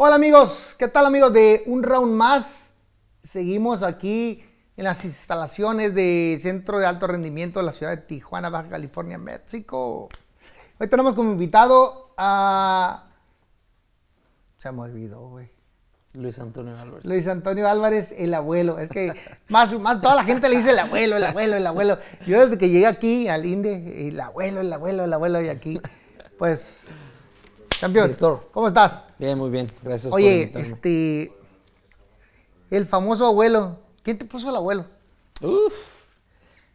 Hola amigos, ¿qué tal amigos de Un Round Más? Seguimos aquí en las instalaciones del Centro de Alto Rendimiento de la ciudad de Tijuana, Baja California, México. Hoy tenemos como invitado a... Se me olvidó, güey. Luis Antonio Álvarez. Luis Antonio Álvarez, el abuelo. Es que más, más toda la gente le dice el abuelo, el abuelo, el abuelo. Yo desde que llegué aquí al INDE, el abuelo, el abuelo, el abuelo, y aquí, pues, campeón, Víctor. ¿cómo estás? Bien, muy bien. Gracias por Oye, invitarme. este, el famoso abuelo. ¿Quién te puso el abuelo? Uf.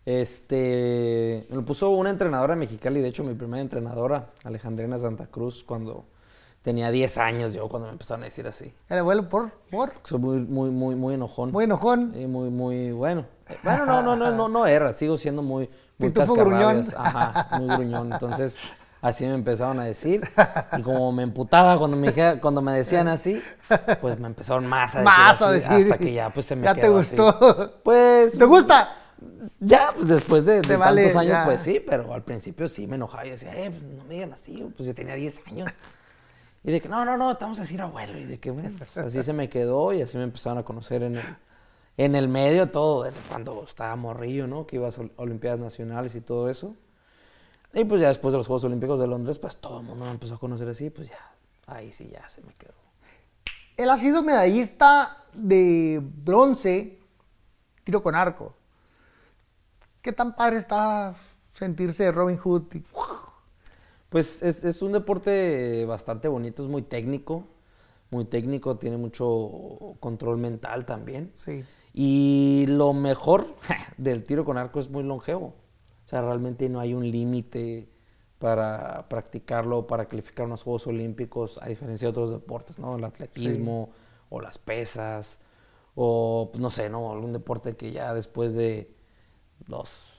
Este, me lo puso una entrenadora mexicana y de hecho mi primera entrenadora, Alejandrina Santa Cruz, cuando tenía 10 años yo, cuando me empezaron a decir así. El abuelo por, por, Soy muy, muy, muy, muy enojón. muy enojón. Y muy, muy bueno. Eh, Bueno, no, no, no, no, no era, sigo siendo muy, muy cascarrabias. Ajá, muy gruñón. Entonces, así me empezaron a decir. Y como me emputaba cuando me, cuando me decían así, pues me empezaron más a decir, Más a así, decir. hasta que ya pues se me Ya te quedó así. gustó. Pues ¿Te gusta? ya, pues después de, de Te vale, tantos años, ya. pues sí, pero al principio sí me enojaba y decía, eh, pues no me digan así, pues yo tenía 10 años. Y de que, no, no, no, te vamos a decir abuelo. Y de que, bueno, pues así se me quedó y así me empezaron a conocer en el, en el medio todo, desde cuando estaba morrillo, ¿no? Que iba a Olimpiadas Nacionales y todo eso. Y pues ya después de los Juegos Olímpicos de Londres, pues todo el mundo me empezó a conocer así, pues ya, ahí sí ya se me quedó. Él ha sido medallista de bronce, tiro con arco. ¿Qué tan padre está sentirse Robin Hood? y- Pues es, es un deporte bastante bonito, es muy técnico, muy técnico, tiene mucho control mental también. Sí. Y lo mejor del tiro con arco es muy longevo. O sea, realmente no hay un límite para practicarlo, para calificar unos Juegos Olímpicos, a diferencia de otros deportes, ¿no? El atletismo o las pesas, o pues, no sé, ¿no? Algún deporte que ya después de los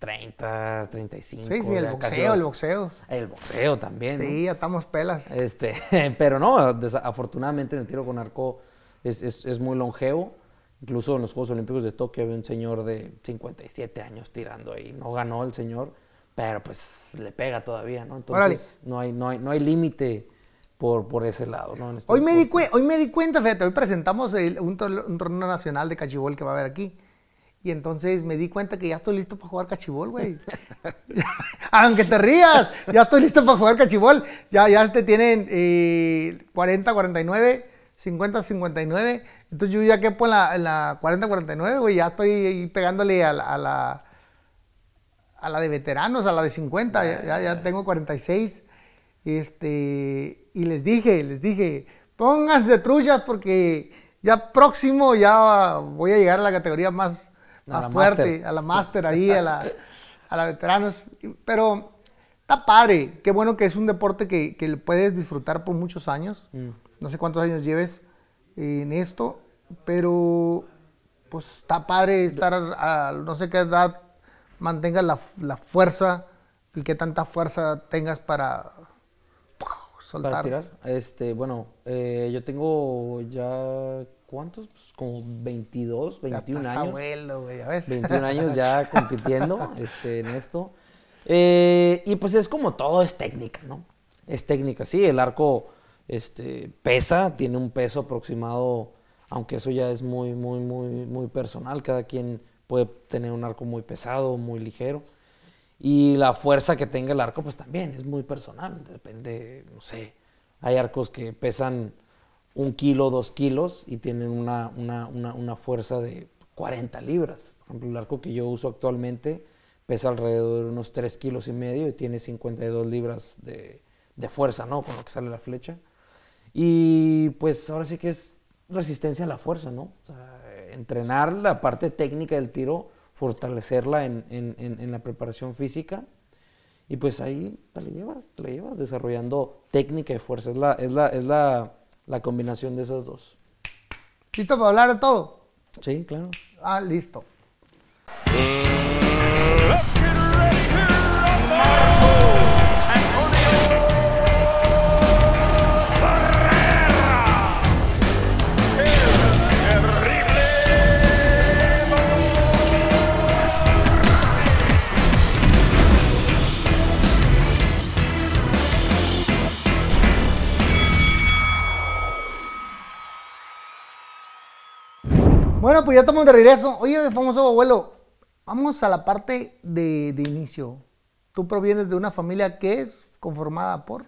30, 35. Sí, sí, el casi boxeo, los- el boxeo. El boxeo también. ¿no? Sí, ya estamos pelas. Este, pero no, afortunadamente en el tiro con arco es, es- es muy longevo. Incluso en los Juegos Olímpicos de Tokio había un señor de 57 años tirando ahí. No ganó el señor, pero pues le pega todavía, ¿no? Entonces no hay, no hay, no hay límite por, por ese lado, ¿no? En este Hoy me, di hoy me di cuenta, fíjate, hoy presentamos el- un, tor- un torneo nacional de cachibol que va a haber aquí. Y entonces me di cuenta que ya estoy listo para jugar cachibol, güey. Aunque te rías, ya estoy listo para jugar cachibol. Ya, ya este tienen eh, 40, 49, 50, 59. Entonces yo ya quepo en la, en la 40, 49, güey. Ya estoy ahí pegándole a la, a la, a la de veteranos, a la de 50. Ya, ya, ya tengo 46. Este, y les dije, les dije, pónganse truchas porque ya próximo ya voy a llegar a la categoría más, más fuerte, a la máster ahí, a la, a la veteranos. Pero está padre, qué bueno que es un deporte que, que puedes disfrutar por muchos años. Mm. No sé cuántos años lleves en esto, pero pues está padre estar a no sé qué edad mantengas la, la fuerza y qué tanta fuerza tengas para soltar. Para tirar. Este, bueno, eh, yo tengo ya, ¿cuántos? Pues como 22, Ya 21 estás años. abuelo, güey, ya ves. 21 años ya compitiendo este, en esto. Eh, y pues es como todo, es técnica, ¿no? Es técnica, sí, el arco este, pesa, tiene un peso aproximado, aunque eso ya es muy, muy, muy, muy personal, cada quien puede tener un arco muy pesado, muy ligero. Y la fuerza que tenga el arco, pues también es muy personal, depende, no sé, hay arcos que pesan un kilo, dos kilos y tienen una, una, una, una fuerza de 40 libras. Por ejemplo, el arco que yo uso actualmente pesa alrededor de unos 3 kilos y medio y tiene 52 libras de, de fuerza, ¿no? Con lo que sale la flecha. Y pues ahora sí que es resistencia a la fuerza, ¿no? O sea, entrenar la parte técnica del tiro, fortalecerla en, en- en- en la preparación física y pues ahí te la llevas, te la llevas desarrollando técnica y fuerza. Es la, es la, es la, la combinación de esas dos. ¿Listo para hablar de todo? Sí, claro. Ah, listo. Bueno, pues ya estamos de regreso. Oye, famoso abuelo, vamos a la parte de, de inicio. Tú provienes de una familia que es conformada por...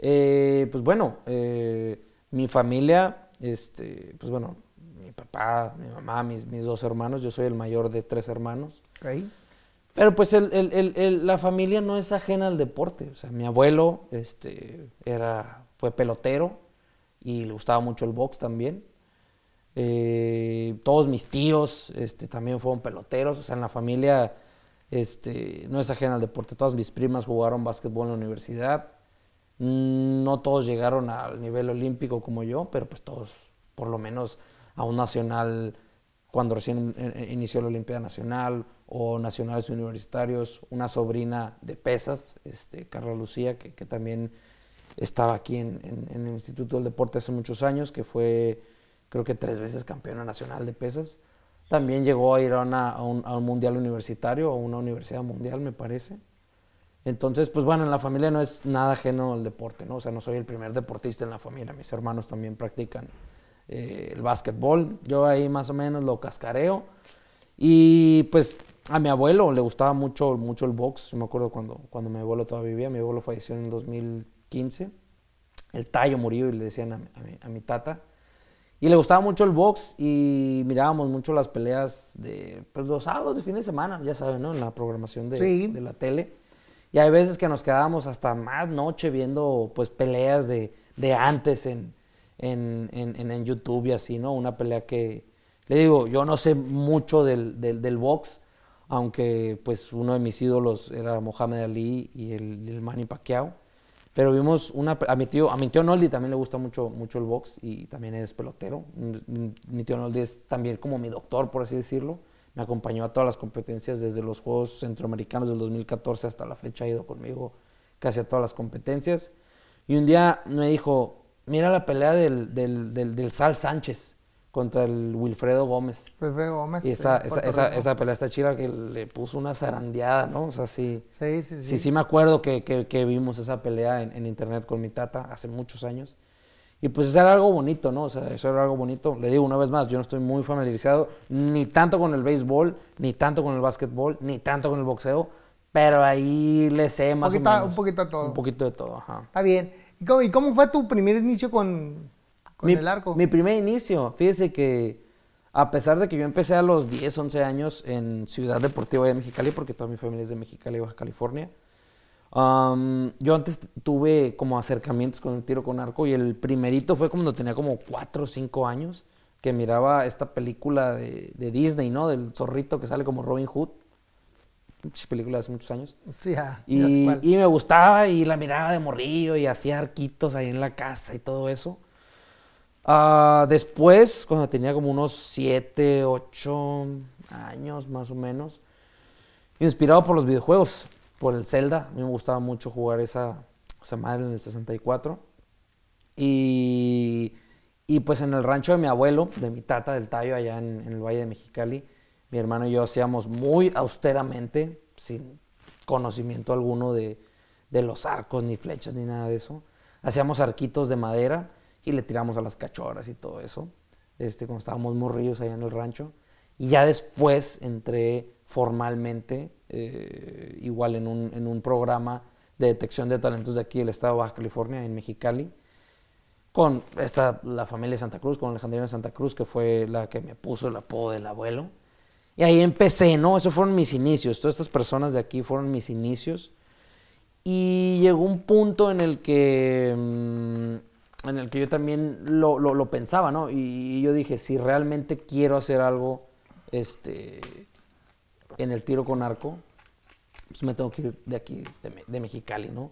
Eh, pues bueno, eh, mi familia, este, pues bueno, mi papá, mi mamá, mis, mis dos hermanos, yo soy el mayor de tres hermanos. Ahí. Pero pues el- el- el- la familia no es ajena al deporte. O sea, mi abuelo este, era, fue pelotero y le gustaba mucho el box también. Eh, todos mis tíos este, también fueron peloteros. O sea, en la familia este, no es ajena al deporte. Todas mis primas jugaron básquetbol en la universidad. Mm, No todos llegaron al nivel olímpico como yo, pero pues todos, por lo menos a un nacional, cuando recién eh, eh, inició la Olimpiada Nacional, o nacionales universitarios, una sobrina de pesas, este, Carla Lucía, que, también estaba aquí en el Instituto del Deporte hace muchos años, que fue creo que tres veces campeona nacional de pesas. También llegó a ir a, una- a un, a un mundial universitario, a una universidad mundial, me parece. Entonces, pues bueno, en la familia no es nada ajeno al deporte, ¿no? O sea, no soy el primer deportista en la familia. Mis hermanos también practican eh, el básquetbol. Yo ahí más o menos lo cascareo. Y pues a mi abuelo le gustaba mucho, mucho el box. Yo me acuerdo cuando, cuando mi abuelo todavía vivía. Mi abuelo falleció en el 2015. El tallo murió y le decían a a mi- a mi tata. Y le gustaba mucho el box y mirábamos mucho las peleas de pues, los sábados de fin de semana, ya saben, ¿no? En la programación de, Sí. de la tele. Y hay veces que nos quedábamos hasta más noche viendo pues peleas de, de antes en, en, en- en- YouTube y así, ¿no? Una pelea que, le digo, yo no sé mucho del, del, del box, aunque pues uno de mis ídolos era Mohamed Ali y el, el Manny Pacquiao. Pero vimos una, a mi tío, a mi tío Noldi también le gusta mucho, mucho el box y también es pelotero. Mi, mi tío Noldi es también como mi doctor, por así decirlo. Me acompañó a todas las competencias desde los Juegos Centroamericanos del 2014 hasta la fecha, ha ido conmigo casi a todas las competencias. Y un día me dijo, mira la pelea del, del, del Sal Sánchez contra el Wilfredo Gómez. Wilfredo Gómez. Y esa, de esa, esa, esa pelea está chida que le puso una zarandeada, ¿no? O sea, sí. Sí, sí, sí. Sí, sí me acuerdo que, que- que vimos esa pelea en, en internet con mi tata hace muchos años. Y pues eso era algo bonito, ¿no? O sea, eso era algo bonito. Le digo una vez más, yo no estoy muy familiarizado ni tanto con el béisbol, ni tanto con el básquetbol, ni tanto con el boxeo, pero ahí le sé más poquito- o menos. un poquito de todo. Un poquito de todo, ajá. Está bien. ¿Y cómo, y cómo fue tu primer inicio con, con mi, el arco? Mi primer inicio, fíjese que a pesar de que yo empecé a los 10, 11 años en Ciudad Deportiva de Mexicali, porque toda mi familia es de Mexicali, Baja California, um, yo antes tuve como acercamientos con el tiro con arco y el primerito fue cuando tenía como 4 o 5 años, que miraba esta película de, de Disney, ¿no? Del zorrito que sale como Robin Hood. Película hace muchos años. Sí, sé Y, y me gustaba y la miraba de morrillo y hacía arquitos ahí en la casa y todo eso. Ah, después, cuando tenía como unos 7, 8 años más o menos, inspirado por los videojuegos, por el Zelda, a mí me gustaba mucho jugar esa, esa madre en el 64. Y, y pues en el rancho de mi abuelo, de mi tata del Tallo, allá en, en el Valle de Mexicali, mi hermano y yo hacíamos muy austeramente, sin conocimiento alguno de, de los arcos, ni flechas, ni nada de eso. Hacíamos arquitos de madera y le tiramos a las cachorras y todo eso, este, cuando estábamos morrillos allá en el rancho. Y ya después entré formalmente, eh, igual en un, en un programa de detección de talentos de aquí del estado de Baja California, en Mexicali, con esta, la familia de Santa Cruz, con Alejandrina Santa Cruz, que fue la que me puso el apodo del abuelo. Y ahí empecé, ¿no? Esos fueron mis inicios. Todas estas personas de aquí fueron mis inicios. Y llegó un punto en el que, mm, en el que yo también lo, lo- lo pensaba, ¿no? Y, yo dije, si realmente quiero hacer algo este, en el tiro con arco, pues me tengo que ir de aquí, de, de Mexicali, ¿no?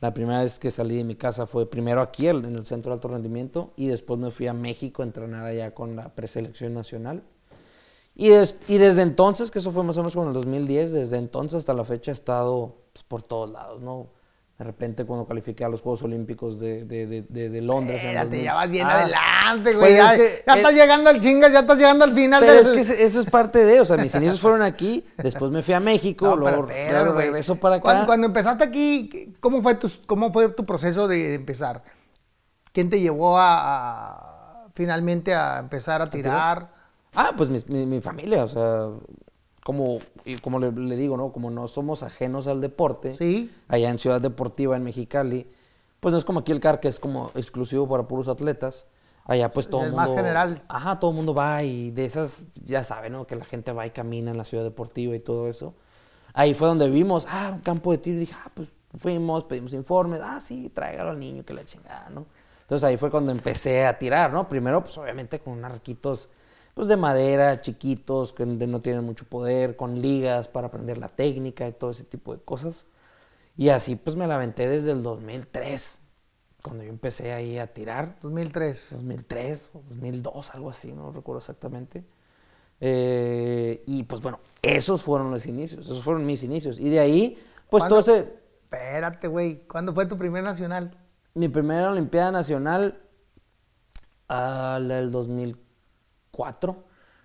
La primera vez que salí de mi casa fue primero aquí, en el Centro de Alto Rendimiento, y después me fui a México a entrenar allá con la preselección nacional. Y, des- y desde entonces, que eso fue más o menos con el 2010, desde entonces hasta la fecha he estado pues, por todos lados, ¿no? De repente cuando califiqué a los Juegos Olímpicos de, de- de- Londres. Espérate, 2000. ya vas bien Ah, adelante, güey. pues ya es que- ya es- estás llegando al chingas, ya estás llegando al final Pero es que eso es parte de, o sea, mis inicios fueron aquí, después me fui a México, No, luego, pero luego regreso para acá. Cuando, cuando empezaste aquí, ¿cómo fue tu, cómo fue tu proceso de empezar? ¿Quién te llevó a, a- finalmente a empezar a tirar? Ah, pues mi, mi- mi familia, o sea, como, y como le, le digo, ¿no? Como no somos ajenos al deporte, Sí. allá en Ciudad Deportiva, en Mexicali, pues no es como aquí el CAR, que es como exclusivo para puros atletas. Allá pues todo el mundo... más general. Ajá, todo el mundo va y de esas, ya saben, ¿no? Que la gente va y camina en la Ciudad Deportiva y todo eso. Ahí fue donde vimos, ah, un campo de tiro. Y dije, ah, pues fuimos, pedimos informes. Ah, sí, tráigalo al niño, que la chingada, ¿no? Entonces ahí fue cuando empecé a tirar, ¿no? Primero, pues obviamente con arquitos, pues de madera, chiquitos, que no tienen mucho poder, con ligas para aprender la técnica y todo ese tipo de cosas. Y así pues me la aventé desde el 2003, cuando yo empecé ahí a tirar. 2003. 2003 o 2002, algo así, no recuerdo exactamente. Eh, y pues bueno, esos fueron los inicios, esos fueron mis inicios. Y de ahí, pues todo ese... Espérate, güey. ¿Cuándo fue tu primer nacional? Mi primera Olimpiada Nacional, ah, la del 2004,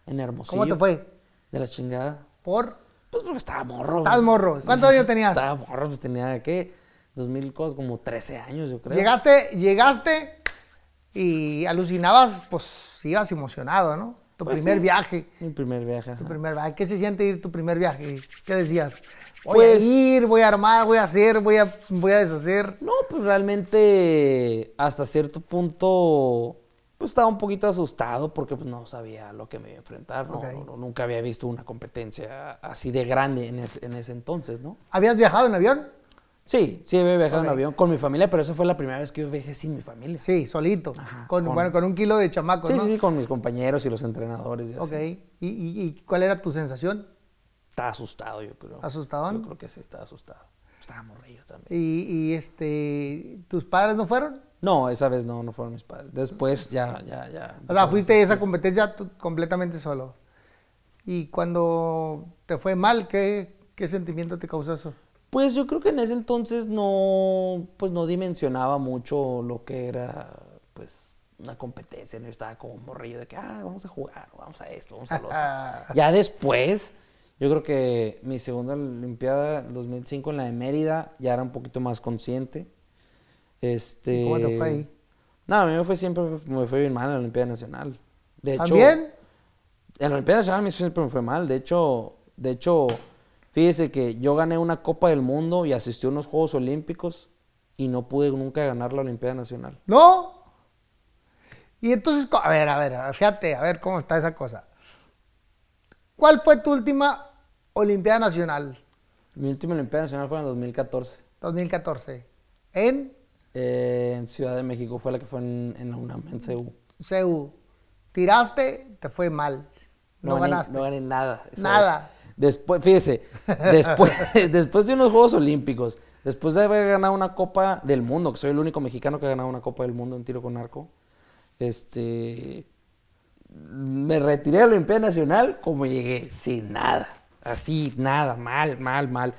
en Hermosillo. ¿Cómo te fue? De la chingada. Por. Pues porque estaba morro. Estabas pues. morro. ¿Cuántos años tenías? Estaba morro, pues tenía, ¿qué? 2000, co- como 13 años, yo creo. Llegaste, llegaste y alucinabas, pues ibas emocionado, ¿no? Tu Pues primer sí. viaje. Mi primer viaje. Tu ajá. primer viaje. ¿Qué se siente ir tu primer viaje? ¿Qué decías? Voy Pues- a ir, voy a armar, voy a hacer, voy a, voy a deshacer. No, pues realmente hasta cierto punto pues estaba un poquito asustado porque pues, no sabía lo que me iba a enfrentar, ¿no? Ok. No- no- nunca había visto una competencia así de grande en ese, en ese entonces, ¿no? ¿Habías viajado en avión? Sí, sí había viajado en avión con mi familia, pero esa fue la primera vez que yo viajé sin mi familia. Sí, solito. Ajá, con, con- Bueno, con un kilo de chamacos, Sí, ¿no? sí, sí, con mis compañeros y los entrenadores y así. Ok. ¿Y, y, y cuál era tu sensación? Estaba asustado, yo creo. ¿Asustadón? Yo creo que sí, estaba asustado. Estaba morrillo también. Y, y, este, ¿tus padres no fueron? No, esa vez no, no fueron mis padres. Después ya, ya, ya. O sea, fuiste a- esa competencia completamente solo. Y cuando te fue mal, ¿qué, qué sentimiento te causó eso? Pues yo creo que en ese entonces no, pues no dimensionaba mucho lo que era, pues, una competencia. Yo estaba como morrillo de que, ah, vamos a jugar, vamos a esto, vamos a lo otro. ya después, yo creo que mi segunda Olimpiada, el 2005 en la de Mérida, ya era un poquito más consciente. Este... ¿Y cómo te fue ahí? No, a mí me fue siempre, me fue bien mal en la Olimpiada Nacional. De hecho, ¿También? en la Olimpiada Nacional a mí siempre me fue mal. De hecho, de hecho, fíjese que yo gané una Copa del Mundo y asistí a unos Juegos Olímpicos y no pude nunca ganar la Olimpiada Nacional. ¿No? Y entonces, co- a ver, a ver, a ver, fíjate, a ver cómo está esa cosa. ¿Cuál fue tu última Olimpiada Nacional? Mi última Olimpiada Nacional fue en el 2014. 2014. En eh, en Ciudad de México fue la que fue en, en la UNAM, en CEU. CEU. Tiraste, te fue mal. No, gané, ganaste. No gané nada. Nada. Después, fíjese, después, después de unos Juegos Olímpicos, después de haber ganado una Copa del Mundo, que soy el único mexicano que ha ganado una Copa del Mundo en tiro con arco, este, me retiré de la Olimpiada Nacional como llegué, sin nada, así, nada, mal, mal, mal.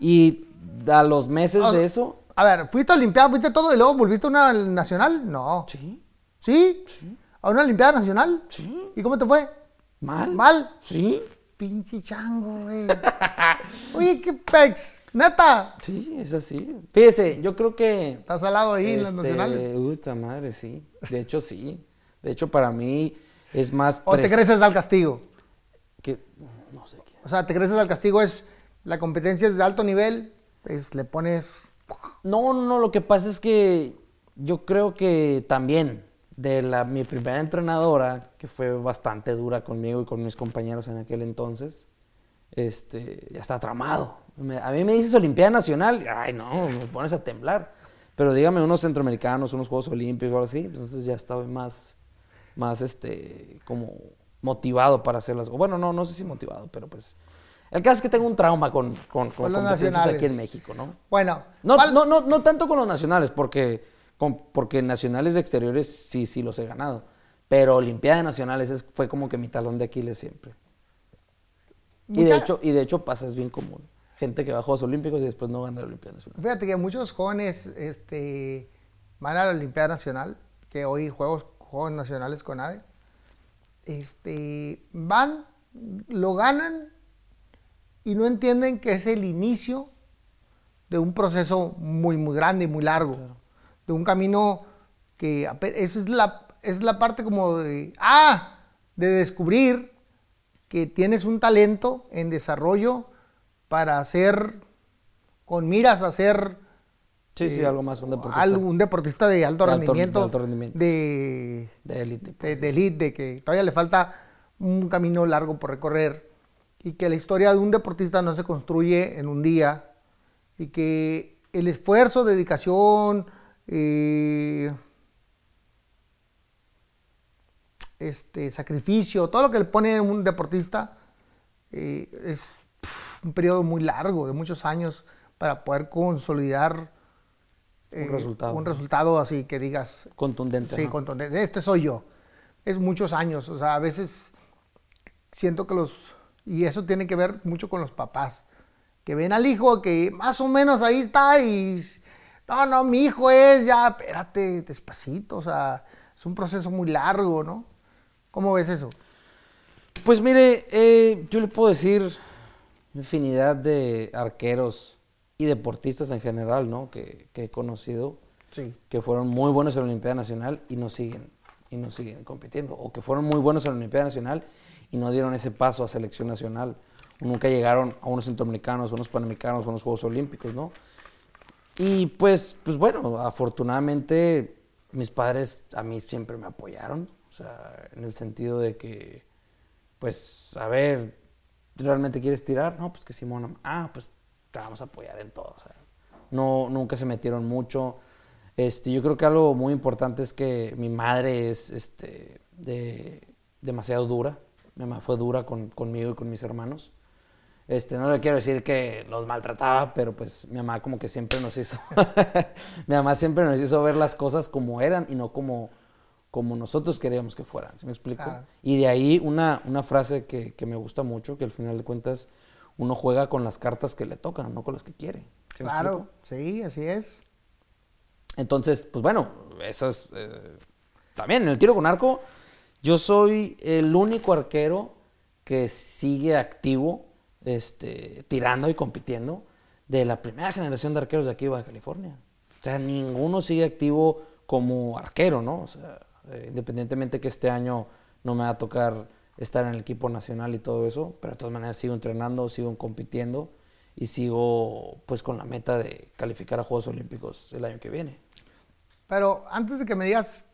Y a los meses de eso, A ver, ¿fuiste a Olimpiada, fuiste todo y luego volviste a una nacional? No. sí, ¿Sí? ¿A una Olimpiada Nacional? Sí. ¿Y cómo te fue? mal, ¿Mal? sí, Pinche chango, güey. Oye, qué pex. Neta. sí, es así. Fíjese, yo creo que... Estás al lado ahí en las Este, nacionales. Puta madre, sí. De hecho, sí. De hecho, para mí es más. ¿O te creces al castigo? Que, no sé qué. O sea, te creces al castigo es. La competencia es de alto nivel, pues le pones. No, no. Lo que pasa es que yo creo que también de la, mi primera entrenadora, que fue bastante dura conmigo y con mis compañeros en aquel entonces, este, ya está tramado. A mí me dices Olimpiada Nacional, ay no, me pones a temblar. Pero dígame unos centroamericanos, unos Juegos Olímpicos algo así, pues entonces ya estaba más, más este, como motivado para hacerlas. O bueno, no, no sé si motivado, pero pues... El caso es que tengo un trauma con, con, con Con los competencias nacionales. aquí en México, ¿no? Bueno, No, ¿cuál- no, no, no tanto con los nacionales, porque, con- porque nacionales de exteriores sí, sí los he ganado. Pero Olimpiada de Nacionales es- fue como que mi talón de Aquiles siempre. Y de, hecho, y de hecho pasa, es bien común. Gente que va a Juegos Olímpicos y después no gana la Olimpiada Nacional. Fíjate que muchos jóvenes este, van a la Olimpiada Nacional, que hoy juegos, juegos nacionales con ADE. Este, van, lo ganan y no entienden que es el inicio de un proceso muy, muy grande y muy largo. De un camino que eso es la, es la parte como de, ah, de descubrir que tienes un talento en desarrollo para hacer, con miras a ser Sí, sí, eh, algo más, un deportista. algo- un deportista de alto, De alto- rendimiento, de alto rendimiento. de, De élite. de, pues, de elite, de que todavía le falta un camino largo por recorrer y que la historia de un deportista no se construye en un día y que el esfuerzo, dedicación, eh, este, sacrificio, todo lo que le pone un deportista eh, es un periodo muy largo, de muchos años, para poder consolidar eh, resultado. un resultado así que digas, Contundente. Sí, ¿no? contundente. Este soy yo. Es muchos años. O sea, a veces siento que los. Y eso tiene que ver mucho con los papás. Que ven al hijo que más o menos ahí está y. No, no, mi hijo es ya. Espérate, despacito. O sea, es un proceso muy largo, ¿no? ¿Cómo ves eso? Pues mire, eh, yo le puedo decir infinidad de arqueros y deportistas en general, ¿no? Que, que he conocido, Sí. que fueron muy buenos en la Olimpiada Nacional y no siguen, y no siguen compitiendo. O que fueron muy buenos en la Olimpiada Nacional y no dieron ese paso a selección nacional. Nunca llegaron a unos centroamericanos, a unos panamericanos, a unos Juegos Olímpicos, ¿no? Y pues, pues bueno, afortunadamente mis padres a mí siempre me apoyaron, o sea, en el sentido de que, pues, a ver, ¿realmente quieres tirar? No, pues que Simón, ah, pues te vamos a apoyar en todo, no, nunca se metieron mucho. Este, yo creo que algo muy importante es que mi madre es este, de, demasiado dura, mi mamá fue dura con- conmigo y con mis hermanos. Este, no le quiero decir que los maltrataba, pero pues mi mamá como que siempre nos hizo, mi mamá siempre nos hizo ver las cosas como eran y no como, como nosotros queríamos que fueran, ¿sí me explico? Claro. Y de ahí una, una frase que, que me gusta mucho, que al final de cuentas uno juega con las cartas que le tocan, no con las que quiere. ¿sí me claro, sí, así es. Entonces, pues bueno, eso es... eh, también en el tiro con arco, yo soy el único arquero que sigue activo, este, tirando y compitiendo de la primera generación de arqueros de aquí de Baja California. O sea, ninguno sigue activo como arquero, ¿no? O sea, eh, independientemente que este año no me va a tocar estar en el equipo nacional y todo eso, pero de todas maneras sigo entrenando, sigo compitiendo y sigo pues con la meta de calificar a Juegos Olímpicos el año que viene. Pero antes de que me digas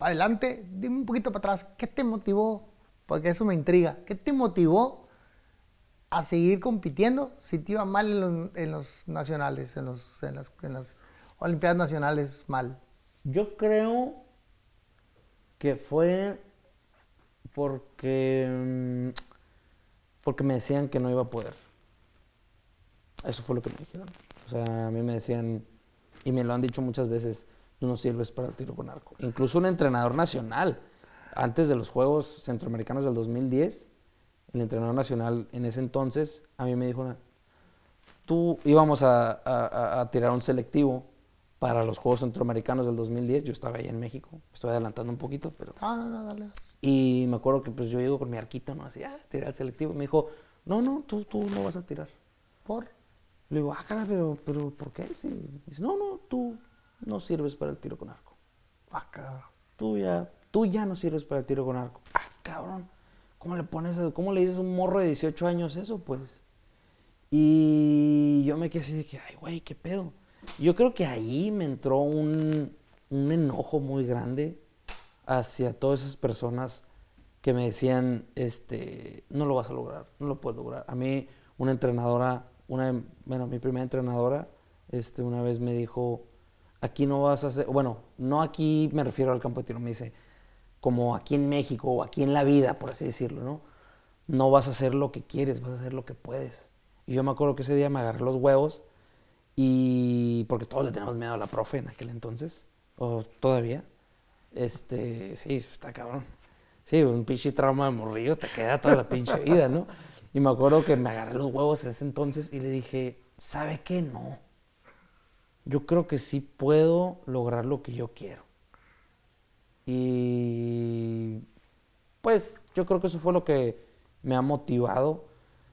para adelante, dime un poquito para atrás, ¿qué te motivó? Porque eso me intriga. ¿Qué te motivó a seguir compitiendo si te iba mal en los, nacionales, en, los, las, en las Olimpiadas Nacionales mal? Yo creo que fue porque, mm, porque me decían que no iba a poder. Eso fue lo que me dijeron. O sea, a mí me decían, y me lo han dicho muchas veces, tú no sirves para el tiro con arco. Incluso un entrenador nacional, antes de los Juegos Centroamericanos del 2010, el entrenador nacional en ese entonces, a mí me dijo, tú íbamos a, a- a- a tirar un selectivo para los Juegos Centroamericanos del 2010. Yo estaba ahí en México, estoy adelantando un poquito, pero... No, no, no, dale. Y me acuerdo que pues yo llego con mi arquito, ¿no? Así, ah, tirar el selectivo. Y me dijo, no, no, tú, tú no vas a tirar. ¿Por? Le digo, ah, cara, pero, pero ¿por qué? Sí. Dice, no, no, tú no sirves para el tiro con arco. Ah, cabrón. Tú ya, tú ya no sirves para el tiro con arco. Ah, cabrón. ¿Cómo le pones, a- cómo le dices a un morro de 18 años eso, pues? Y yo me quedé así de que, ay, güey, qué pedo. Yo creo que ahí me entró un, un enojo muy grande hacia todas esas personas que me decían, este, no lo vas a lograr, no lo puedes lograr. A mí, una entrenadora, una, bueno, mi primera entrenadora, este, una vez me dijo, aquí no vas a hacer, bueno, no aquí me refiero al campo de tiro, me dice, como aquí en México o aquí en la vida, por así decirlo, ¿no? No vas a hacer lo que quieres, vas a hacer lo que puedes. Y yo me acuerdo que ese día me agarré los huevos y porque todos le tenemos miedo a la profe en aquel entonces, o todavía. Este, sí, está cabrón. Sí, un pinche trauma de morrillo te queda toda la pinche vida, ¿no? Y me acuerdo que me agarré los huevos en ese entonces y le dije, ¿sabe qué? No. Yo creo que sí puedo lograr lo que yo quiero. Y pues yo creo que eso fue lo que me ha motivado.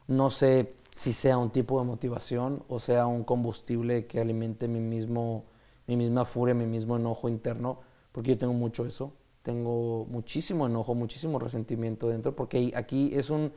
No sé si sea un tipo de motivación o sea un combustible que alimente mi, mismo, mi misma furia, mi mismo enojo interno, porque yo tengo mucho eso. tengo muchísimo enojo, muchísimo resentimiento dentro, porque aquí es un,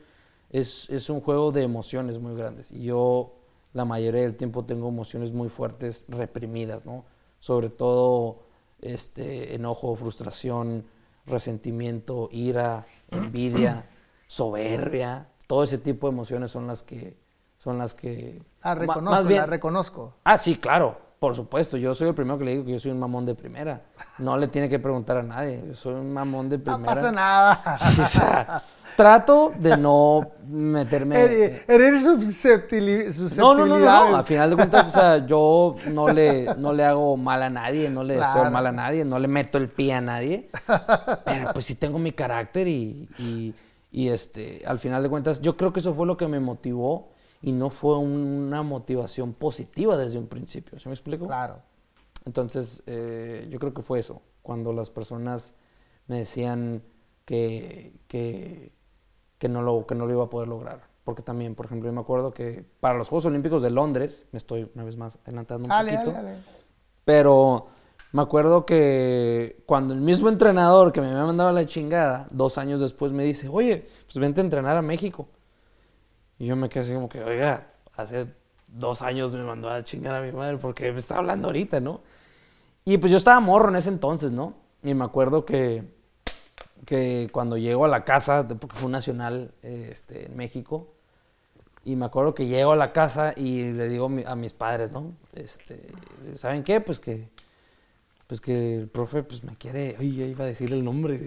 es, es un juego de emociones muy grandes. Y yo la mayoría del tiempo tengo emociones muy fuertes, reprimidas, ¿no? Sobre todo este, enojo, frustración, resentimiento, ira, envidia, soberbia. Todo ese tipo de emociones son las que... Son las que Ah, reconozco, más bien- la reconozco. Ah, sí, claro, por supuesto. Yo soy el primero que le digo que yo soy un mamón de primera. No le tiene que preguntar a nadie. Yo soy un mamón de No primera. pasa nada. O sea, trato de no meterme. Eres eres susceptibili- No, no, no, no, no. A final de cuentas, o sea, yo no le, no le hago mal a nadie, no le deseo Claro. mal a nadie, no le meto el pie a nadie. Pero pues sí tengo mi carácter y, y, y, este, al final de cuentas, yo creo que eso fue lo que me motivó y no fue una motivación positiva desde un principio. ¿Se me explico? Claro. Entonces, eh, yo creo que fue eso, cuando las personas me decían que, que, que no lo, que no lo iba a poder lograr. Porque también, por ejemplo, yo me acuerdo que para los Juegos Olímpicos de Londres, me estoy una vez más adelantando un poquito, pero me acuerdo que cuando el mismo entrenador que me había mandado la chingada, dos años después me dice, oye, pues vente a entrenar a México. Y yo me quedé así como que, oiga, hace dos años me mandó a chingar a mi madre porque me está hablando ahorita, ¿no? Y pues yo estaba morro en ese entonces, ¿no? Y me acuerdo que, que cuando llego a la casa, porque fue nacional eh, este, en México, y me acuerdo que llego a la casa y le digo a mi- a mis padres, ¿no? Este, ¿saben qué? Pues que, pues que el profe pues me quiere, oye, iba a decir el nombre,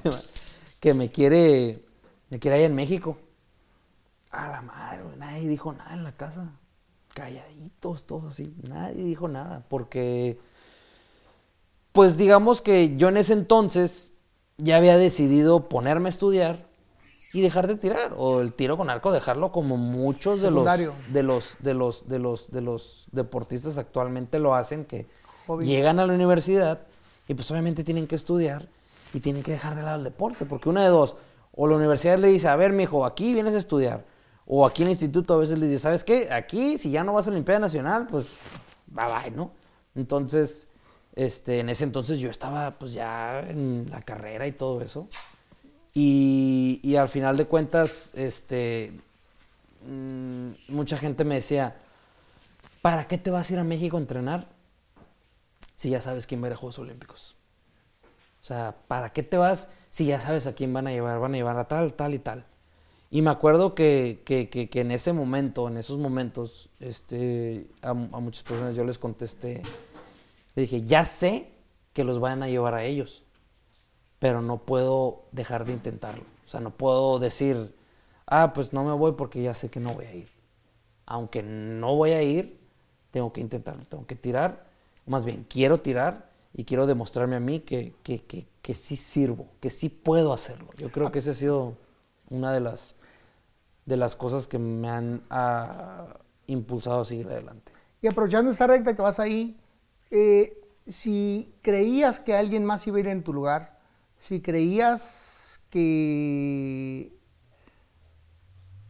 que me quiere, me quiere allá en México. A la madre, nadie dijo nada en la casa. Calladitos, todos así. Nadie dijo nada. Porque, pues digamos que yo en ese entonces ya había decidido ponerme a estudiar y dejar de tirar. O el tiro con arco, dejarlo como muchos de los, de los, de los, de los, de los deportistas actualmente lo hacen, que Hobby. llegan a la universidad y pues obviamente tienen que estudiar y tienen que dejar de lado el deporte. Porque una de dos, o la universidad le dice, a ver, mijo, aquí vienes a estudiar. O aquí en el instituto a veces le dice, ¿sabes qué? Aquí, si ya no vas a la Olimpiada Nacional, pues bye bye, ¿no? Entonces, este, en ese entonces yo estaba pues ya en la carrera y todo eso. Y, y al final de cuentas, este, mm, mucha gente me decía, ¿para qué te vas a ir a México a entrenar si ya sabes quién va a ir a Juegos Olímpicos? O sea, ¿para qué te vas si ya sabes a quién van a llevar? Van a llevar a tal, tal y tal. Y me acuerdo que, que, que- que en ese momento, en esos momentos, este, a, a muchas personas yo les contesté, le dije, ya sé que los van a llevar a ellos, pero no puedo dejar de intentarlo. O sea, no puedo decir, ah, pues no me voy porque ya sé que no voy a ir. Aunque no voy a ir, tengo que intentarlo, tengo que tirar. Más bien, quiero tirar y quiero demostrarme a mí que, que, que, que sí sirvo, que sí puedo hacerlo. Yo creo que esa ha sido una de las, de las cosas que me han ah, impulsado a seguir adelante. Y aprovechando esta recta que vas ahí, eh, si creías que alguien más iba a ir en tu lugar, si creías que,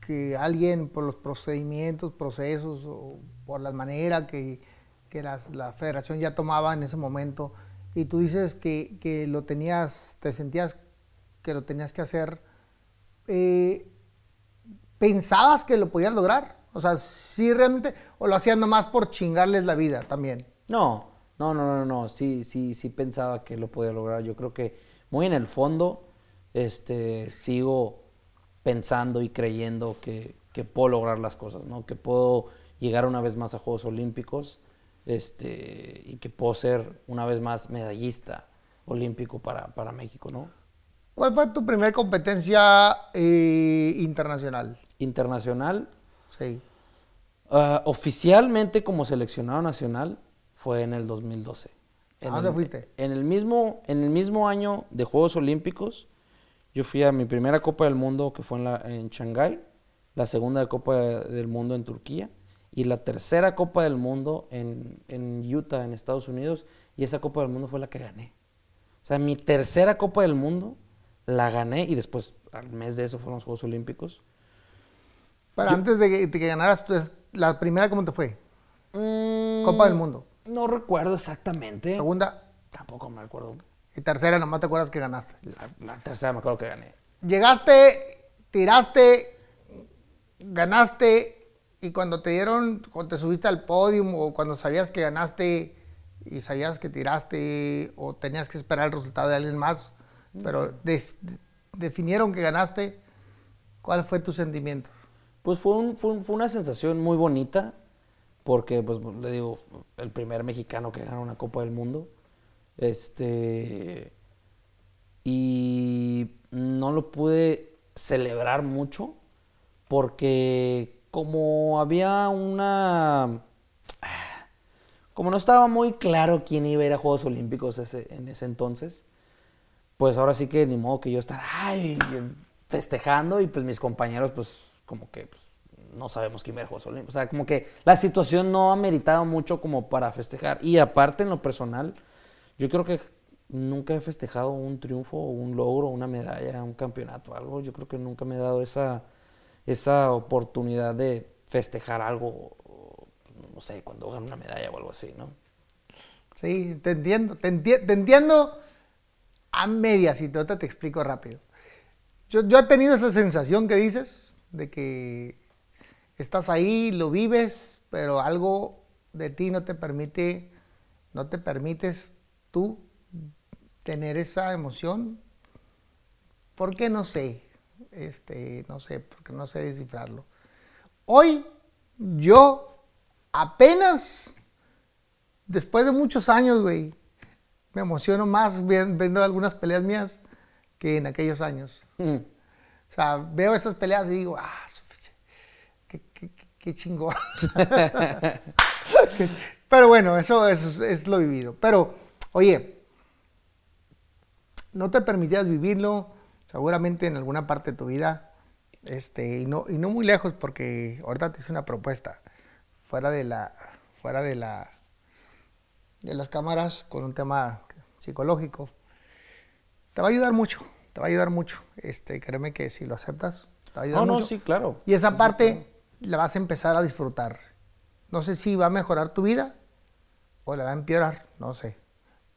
que alguien por los procedimientos, procesos o por la manera que, que la federación ya tomaba en ese momento, y tú dices que, que lo tenías, te sentías que lo tenías que hacer, eh, ¿pensabas que lo podías lograr? O sea, sí realmente, o lo hacías nomás por chingarles la vida también. No, no, no, no, no, sí, sí, sí pensaba que lo podía lograr. Yo creo que muy en el fondo, este, sigo pensando y creyendo que, que puedo lograr las cosas, ¿no? Que puedo llegar una vez más a Juegos Olímpicos, este, y que puedo ser una vez más medallista olímpico para, para México, ¿no? ¿Cuál fue tu primera competencia eh, internacional? Internacional, Sí. ah, oficialmente como seleccionado nacional fue en el 2012. En ¿A dónde el- fuiste? En el, mismo, en el mismo año de Juegos Olímpicos, yo fui a mi primera Copa del Mundo que fue en, la, en Shanghái, la segunda Copa de- del Mundo en Turquía y la tercera Copa del Mundo en, en Utah, en Estados Unidos, y esa Copa del Mundo fue la que gané. O sea, mi tercera Copa del Mundo la gané y después, al mes de eso, fueron los Juegos Olímpicos. Pero Yo- antes de que, de que ganaras, tú, es- la primera, ¿cómo te fue? Mm, Copa del Mundo. No recuerdo exactamente. Segunda, Tampoco me acuerdo. Y tercera, nomás te acuerdas que ganaste. La, la tercera me acuerdo que gané. Llegaste, tiraste, ganaste, y cuando te dieron, cuando te subiste al podio, o cuando sabías que ganaste y sabías que tiraste, o tenías que esperar el resultado de alguien más, pero des- definieron que ganaste, ¿cuál fue tu sentimiento? Pues fue, un- fue un- fue una sensación muy bonita, porque, pues, le digo, el primer mexicano que gana una Copa del Mundo. Este. Y no lo pude celebrar mucho, porque como había una. Como no estaba muy claro quién iba a ir a Juegos Olímpicos en ese entonces, pues ahora sí que ni modo que yo estar ay, festejando y pues mis compañeros pues como que pues, no sabemos quién va a Juegos Olímpicos. O sea, como que la situación no ha meritado mucho como para festejar. Y aparte en lo personal, yo creo que nunca he festejado un triunfo, un logro, una medalla, un campeonato, algo. Yo creo que nunca me he dado esa, esa oportunidad de festejar algo, no sé, cuando gano una medalla o algo así, ¿no? Sí, te entiendo, te, enti- te entiendo a medias y te explico rápido. Yo, yo he tenido esa sensación que dices, de que estás ahí, lo vives, pero algo de ti no te permite, no te permites tú tener esa emoción. ¿Por qué? No sé, este, no sé, porque no sé descifrarlo. Hoy yo apenas después de muchos años, güey, me emociono más vi- viendo algunas peleas mías que en aquellos años. Mm. Sea, veo esas peleas y digo, ah, qué, qué, qué- qué chingón. Pero bueno, eso, es- es lo vivido. Pero, oye, no te permitías vivirlo, seguramente en alguna parte de tu vida, este, y no, y no muy lejos, porque ahorita te hice una propuesta, fuera de la, fuera de la, de las cámaras, con un tema psicológico. Te va a ayudar mucho, te va a ayudar mucho. Este, créeme que si lo aceptas, te va a ayudar No, no, mucho. sí, claro. Y esa parte la vas a empezar a disfrutar. No sé si va a mejorar tu vida o la va a empeorar, no sé.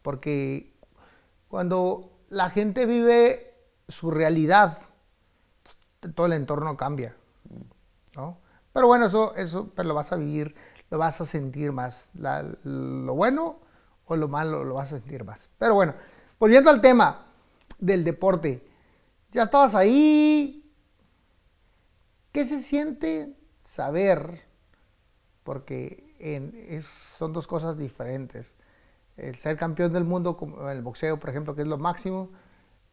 Porque cuando la gente vive su realidad, todo el entorno cambia, ¿no? Pero bueno, eso, eso pero lo vas a vivir, lo vas a sentir más. La- lo bueno o lo malo lo vas a sentir más. Pero bueno, volviendo al tema del deporte, ya estabas ahí, ¿Qué se siente saber? Porque en- es- son dos cosas diferentes. El ser campeón del mundo, como en el boxeo, por ejemplo, que es lo máximo,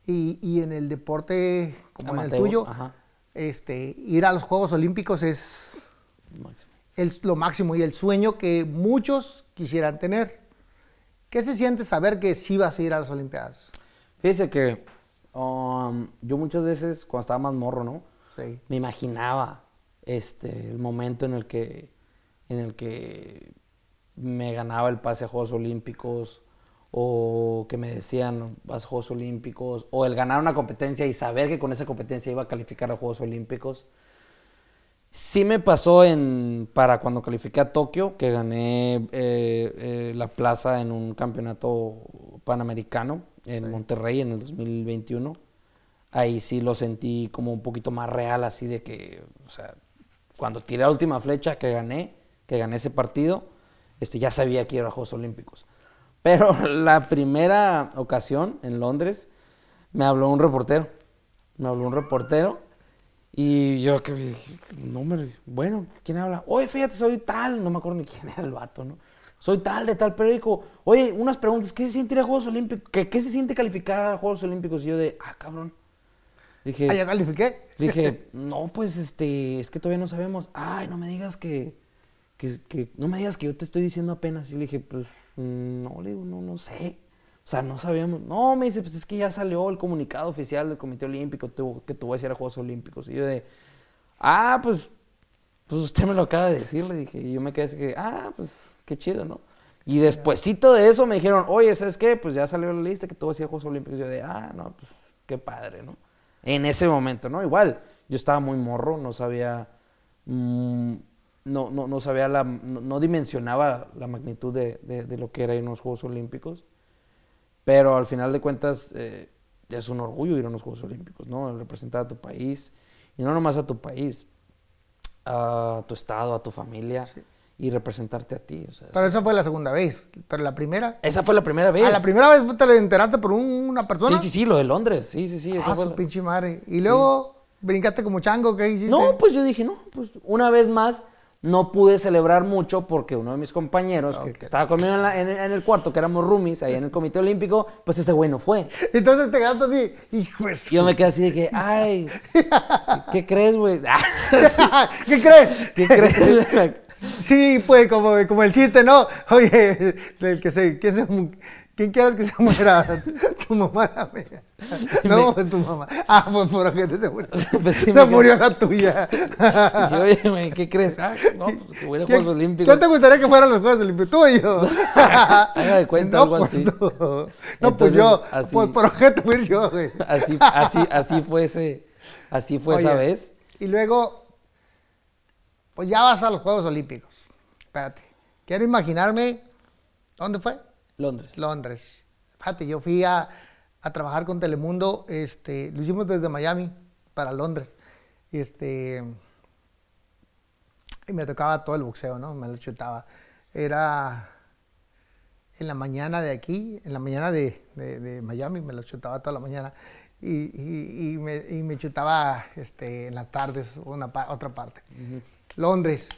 y, y en el deporte como en el tuyo, ajá. este, ir a los Juegos Olímpicos es Máximo. el- lo máximo y el sueño que muchos quisieran tener. ¿Qué se siente saber que sí vas a ir a las Olimpiadas? Fíjese que um, yo muchas veces, cuando estaba más morro, ¿no? Sí. Me imaginaba este, el momento en el que, en el que me ganaba el pase a Juegos Olímpicos o que me decían vas a Juegos Olímpicos o el ganar una competencia y saber que con esa competencia iba a calificar a Juegos Olímpicos. Sí me pasó en, para cuando califiqué a Tokio, que gané eh, eh, la plaza en un campeonato panamericano en Monterrey en el 2021. Ahí sí lo sentí como un poquito más real, así de que, o sea, cuando tiré la última flecha que gané, que gané ese partido, este, ya sabía que iba a Juegos Olímpicos. Pero la primera ocasión en Londres me habló un reportero. Me habló un reportero y yo que dije, no me, bueno, ¿quién habla? Oye, fíjate, soy tal, no me acuerdo ni quién era el vato, ¿no? Soy tal de tal periódico. Oye, unas preguntas, ¿qué se siente ir a Juegos Olímpicos? ¿Qué, qué se siente calificar a Juegos Olímpicos? Y yo de, ah, cabrón. Dije, ¿Ah, ya califiqué? Dije, no, pues este, es que todavía no sabemos. Ay, no me digas que, que, que- no me digas que yo te estoy diciendo apenas. Y le dije, pues, no, le digo, no, no sé. O sea, no sabíamos. No, me dice, pues es que ya salió el comunicado oficial del Comité Olímpico que tú vas a ir a Juegos Olímpicos. Y yo de, ah, pues, pues usted me lo acaba de decir, le dije. Y yo me quedé así que, ah, pues, qué chido, ¿no? Y despuésito de eso me dijeron, oye, ¿sabes qué? Pues ya salió la lista que tú a Juegos Olímpicos. Yo de, ah, no, pues, qué padre, ¿no? En ese momento, ¿no? Igual, yo estaba muy morro, no sabía, mm, no, no, no sabía la, no, dimensionaba la magnitud de, de- lo que era ir a los Juegos Olímpicos. Pero al final de cuentas eh, es un orgullo ir a unos Juegos Olímpicos, ¿no? Representar a tu país. Y no nomás a tu país, a tu estado, a tu familia. Y representarte a ti. o sea, Pero esa fue la segunda vez. Pero la primera. esa fue la primera vez. ¿A la primera vez te lo enteraste por un- una persona? Sí, sí, sí, lo de Londres. Sí, sí, sí. esa Ah, fue su la- pinche madre. Y luego brincaste como chango, ¿qué hiciste? No, pues yo dije, no, pues una vez más no pude celebrar mucho porque uno de mis compañeros que, que estaba conmigo en, la- en el- en el cuarto, que éramos roomies ahí en el Comité Olímpico, pues ese güey no fue. Entonces te quedaste así, hijo de yo me quedé así de que, ay, ¿qué crees, güey? ¿Qué crees? ¿Qué crees? Sí, pues como, como el chiste, ¿no? Oye, el que se, ¿quién, se ¿quién quieres que se muera? Tu mamá, la mía. No, pues tu mamá. Ah, pues por se murió. Pues sí, se me- murió la tuya. Y yo, oye, ¿qué crees? Ah, no, pues que voy a ir a ¿Quién- Juegos Olímpicos. ¿Quién te gustaría que fueran los Juegos Olímpicos? ¿Tú o yo? Haga de cuenta, no, algo pues así. tú. No, pues yo. así- Pues por a ir yo, güey. Así, así, así fue ese, así fue esa vez. Y luego, pues ya vas a los Juegos Olímpicos. Espérate. Quiero imaginarme. ¿Dónde fue? Londres. Londres. Fíjate, yo fui a, a trabajar con Telemundo, este, lo hicimos desde Miami para Londres. Este, y me tocaba todo el boxeo, ¿no? Me lo chutaba. Era en la mañana de aquí, en la mañana de, de- de Miami, me lo chutaba toda la mañana. Y, y- y me, y me chutaba este, en las tardes una otra parte. Londres.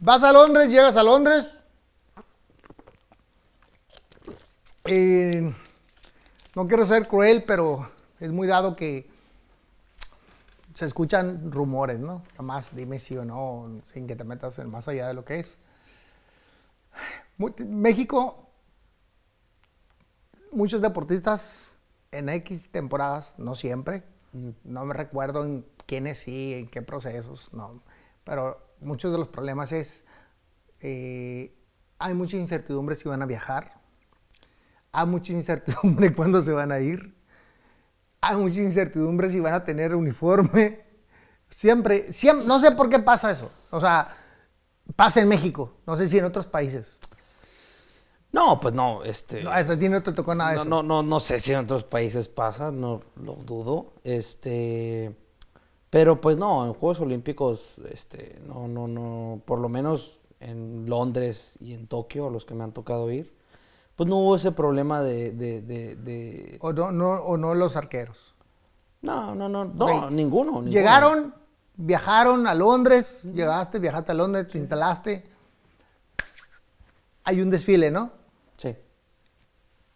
Vas a Londres, llegas a Londres. Eh, no quiero ser cruel, pero es muy dado que se escuchan rumores, ¿no? Jamás dime sí o no, sin que te metas en más allá de lo que es. México, muchos deportistas en X temporadas, no siempre, no me recuerdo en quiénes sí, en qué procesos, no, pero muchos de los problemas es, eh, hay mucha incertidumbre si van a viajar, hay mucha incertidumbre cuándo se van a ir, hay mucha incertidumbre si van a tener uniforme, siempre, siempre, no sé por qué pasa eso, o sea, pasa en México, no sé si en otros países. No, pues no, este. No, eso a ti no te tocó nada de No, eso. no, no, no sé si en otros países pasa, no lo dudo. Este, pero pues no, en Juegos Olímpicos, este, no, no, no, por lo menos en Londres y en Tokio, los que me han tocado ir, pues no hubo ese problema de, de, de, de- O no, no, o no los arqueros. no, no, no, no, Ok. ninguno, ninguno. Llegaron, viajaron a Londres, llegaste, viajaste a Londres, te instalaste. Hay un desfile, ¿no? Sí.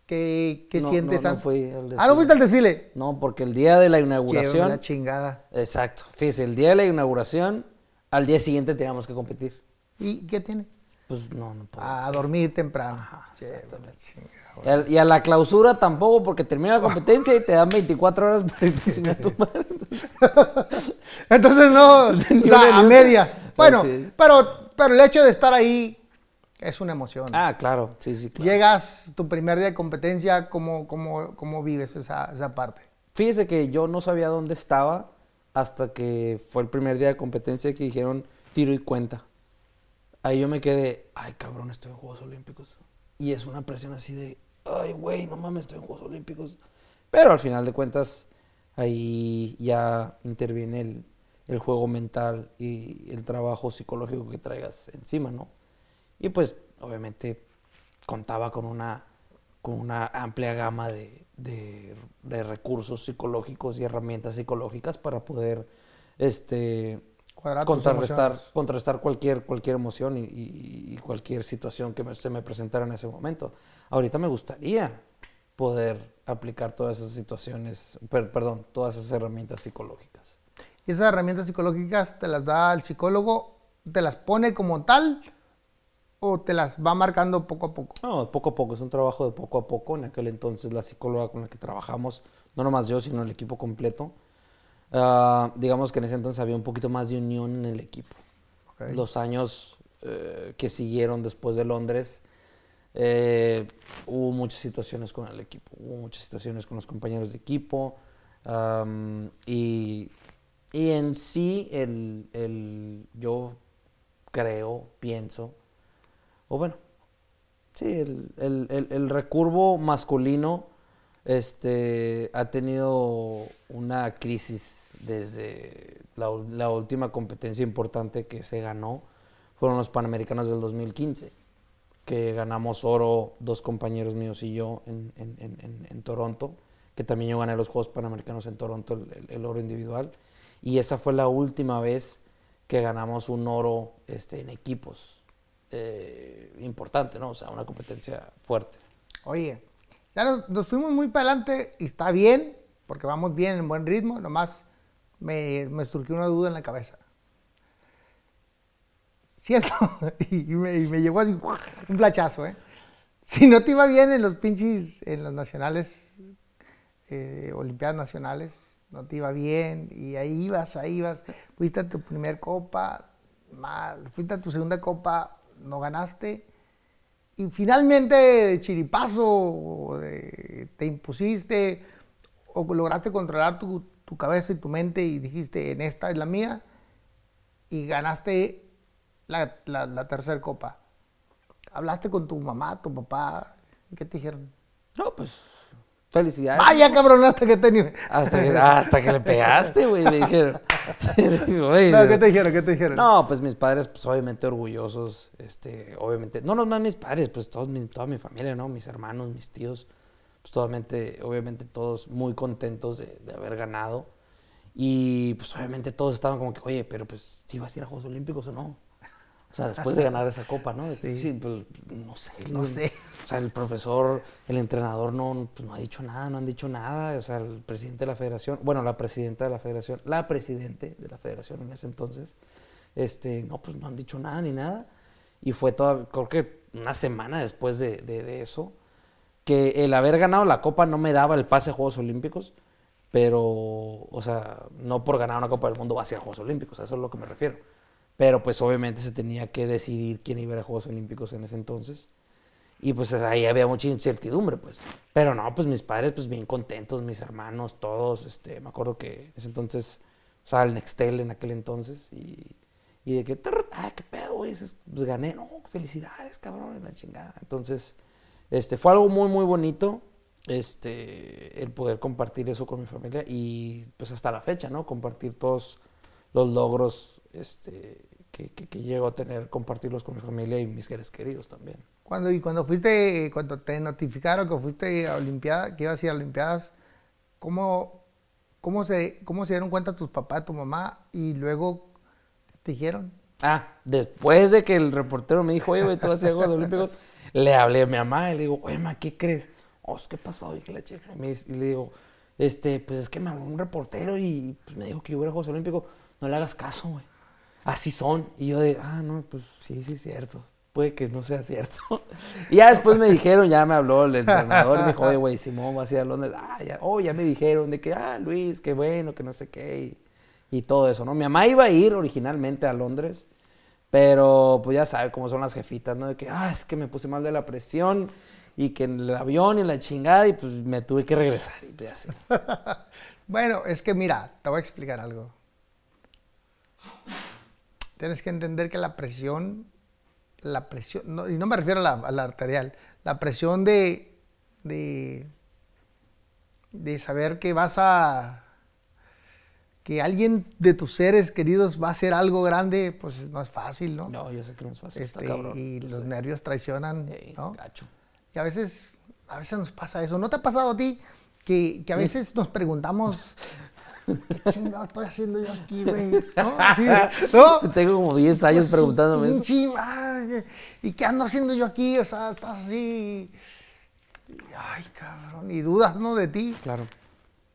¿Qué, qué No, sientes? no, no an- fui al Ah, ¿no fuiste al desfile? No, porque el día de la inauguración, la chingada. exacto, fíjese, el día de la inauguración, al día siguiente teníamos que competir. ¿Y qué tiene? Pues no, no puedo. A dormir temprano. Che, chingada. Y a, y a la clausura tampoco, porque termina la competencia y te dan 24 horas para irte a tu madre. Entonces no, o sea, a medias. Bueno, pero, pero el hecho de estar ahí es una emoción. Ah, claro, sí, sí, claro. Llegas tu primer día de competencia, ¿cómo, cómo, cómo vives esa, esa parte? Fíjese que yo no sabía dónde estaba hasta que fue el primer día de competencia que dijeron tiro y cuenta. Ahí yo me quedé, ay cabrón, estoy en Juegos Olímpicos. Y es una presión así de, ay güey, no mames, estoy en Juegos Olímpicos. Pero al final de cuentas, ahí ya interviene el, el juego mental y el trabajo psicológico que traigas encima, ¿no? Y pues, obviamente, contaba con una, con una amplia gama de, de- de recursos psicológicos y herramientas psicológicas para poder este, contrarrestar, contrarrestar cualquier, cualquier emoción y, y- y cualquier situación que me- se me presentara en ese momento. Ahorita me gustaría poder aplicar todas esas situaciones, per- perdón, todas esas herramientas psicológicas. ¿Y esas herramientas psicológicas te las da el psicólogo? ¿Te las pone como tal? ¿O te las va marcando poco a poco? No, poco a poco, es un trabajo de poco a poco. En aquel entonces la psicóloga con la que trabajamos, no nomás yo, sino el equipo completo, ah, digamos que en ese entonces había un poquito más de unión en el equipo. Los años eh, que siguieron después de Londres, eh, hubo muchas situaciones con el equipo, hubo muchas situaciones con los compañeros de equipo y, y en sí el, el- yo creo, pienso, o bueno, sí, el, el- el- el recurvo masculino este, ha tenido una crisis desde la, última competencia importante que se ganó. Fueron los Panamericanos del 2015, que ganamos oro dos compañeros míos y yo en, en- en- en- Toronto, que también yo gané los Juegos Panamericanos en Toronto, el oro individual. Y esa fue la última vez que ganamos un oro este, en equipos. eh, importante, ¿no? O sea, una competencia fuerte. Oye, ya nos, fuimos muy para adelante y está bien, porque vamos bien, en buen ritmo, nomás me, me surgió una duda en la cabeza. Cierto, y me, llegó así un flachazo, ¿eh? Si no te iba bien en los pinches, en las nacionales, eh, Olimpiadas Nacionales, no te iba bien, y ahí ibas, ahí ibas, fuiste a tu primer copa, mal, fuiste a tu segunda copa, no ganaste, y finalmente de chiripazo te impusiste o lograste controlar tu, tu cabeza y tu mente y dijiste, en esta es la mía, y ganaste la, la, la tercera copa. Hablaste con tu mamá, tu papá, ¿y qué te dijeron? No, pues, felicidades. Vaya cabrón, hasta que te... Hasta que, hasta que le pegaste, güey, me dijeron. No, ¿Qué te dijeron? ¿Qué te dijeron? No, pues mis padres, pues obviamente orgullosos, este, obviamente, no nomás mis padres, pues todos mi- toda mi familia, ¿no? Mis hermanos, mis tíos, pues totalmente, obviamente todos muy contentos de, de haber ganado. Y pues obviamente todos estaban como que, oye, pero pues, ¿sí vas a ir a Juegos Olímpicos o no? O sea, después de ganar esa copa, ¿no? Sí. Sí, pues, no sé. No sé. O sea, el profesor, el entrenador no, pues, no ha dicho nada, no han dicho nada. O sea, el presidente de la federación, bueno, la presidenta de la federación, la presidente de la federación en ese entonces, este, no, pues no han dicho nada ni nada. Y fue toda, creo que una semana después de, de- de eso, que el haber ganado la copa no me daba el pase a Juegos Olímpicos, pero, o sea, no por ganar una Copa del Mundo va a ser a Juegos Olímpicos, a eso es lo que me refiero. Pero pues obviamente se tenía que decidir quién iba a ir a Juegos Olímpicos en ese entonces. Y pues ahí había mucha incertidumbre, pues. Pero no, pues mis padres, pues bien contentos, mis hermanos, todos. Este, me acuerdo que en ese entonces usaba el Nextel en aquel entonces. Y, y de que, "Trr, ah, qué pedo, güey, pues gané, no, felicidades, cabrón, en la chingada. Entonces, este, fue algo muy, muy bonito, este, el poder compartir eso con mi familia. Y pues hasta la fecha, ¿no? Compartir todos los logros, este, que, que, que llego a tener, compartirlos con mi familia y mis seres queridos también. Cuando, y cuando fuiste, cuando te notificaron que fuiste a Olimpiadas, que ibas a ir a Olimpiadas, ¿cómo, cómo, se, ¿cómo se dieron cuenta tus papás, tu mamá? Y luego, ¿qué te dijeron? Ah, después de que el reportero me dijo, oye, güey, tú vas a ir a Juegos Olímpicos, le hablé a mi mamá y le digo, oye, ma, ¿qué crees? Oh, ¿qué pasó? Y que la chica. Y, le digo, este, pues es que me habló un reportero y pues, me dijo que yo iba a Juegos Olímpicos. No le hagas caso, güey. Así son. Y yo de, ah, no, pues sí, sí es cierto. Puede que no sea cierto. y ya después me dijeron, ya me habló el entrenador me dijo, oye, güey, Simón va a ir a Londres. Ah, ya, oh, ya me dijeron de que, ah, Luis, qué bueno, que no sé qué. Y, y todo eso, ¿no? Mi mamá iba a ir originalmente a Londres, pero pues ya sabe cómo son las jefitas, ¿no? De que, ah, es que me puse mal de la presión y que en el avión y la chingada y pues me tuve que regresar y pues así. Bueno, es que mira, te voy a explicar algo. Tienes que entender que la presión, la presión, no- y no me refiero a la, a la arterial, la presión de, de, de saber que vas a, que alguien de tus seres queridos va a hacer algo grande, pues no es fácil, ¿no? No, yo sé que no es fácil, está Este, cabrón. y los sé. nervios traicionan, Ey, ¿no? gacho. Y a veces, a veces nos pasa eso. ¿No te ha pasado a ti que, que a veces nos preguntamos, ¿qué chingado estoy haciendo yo aquí, güey? ¿No? Así de- ¿no? Tengo como 10 años Pues, preguntándome eso. ¿Y qué ando haciendo yo aquí? O sea, estás así. Ay, cabrón. Y dudas, ¿no? De ti. Claro.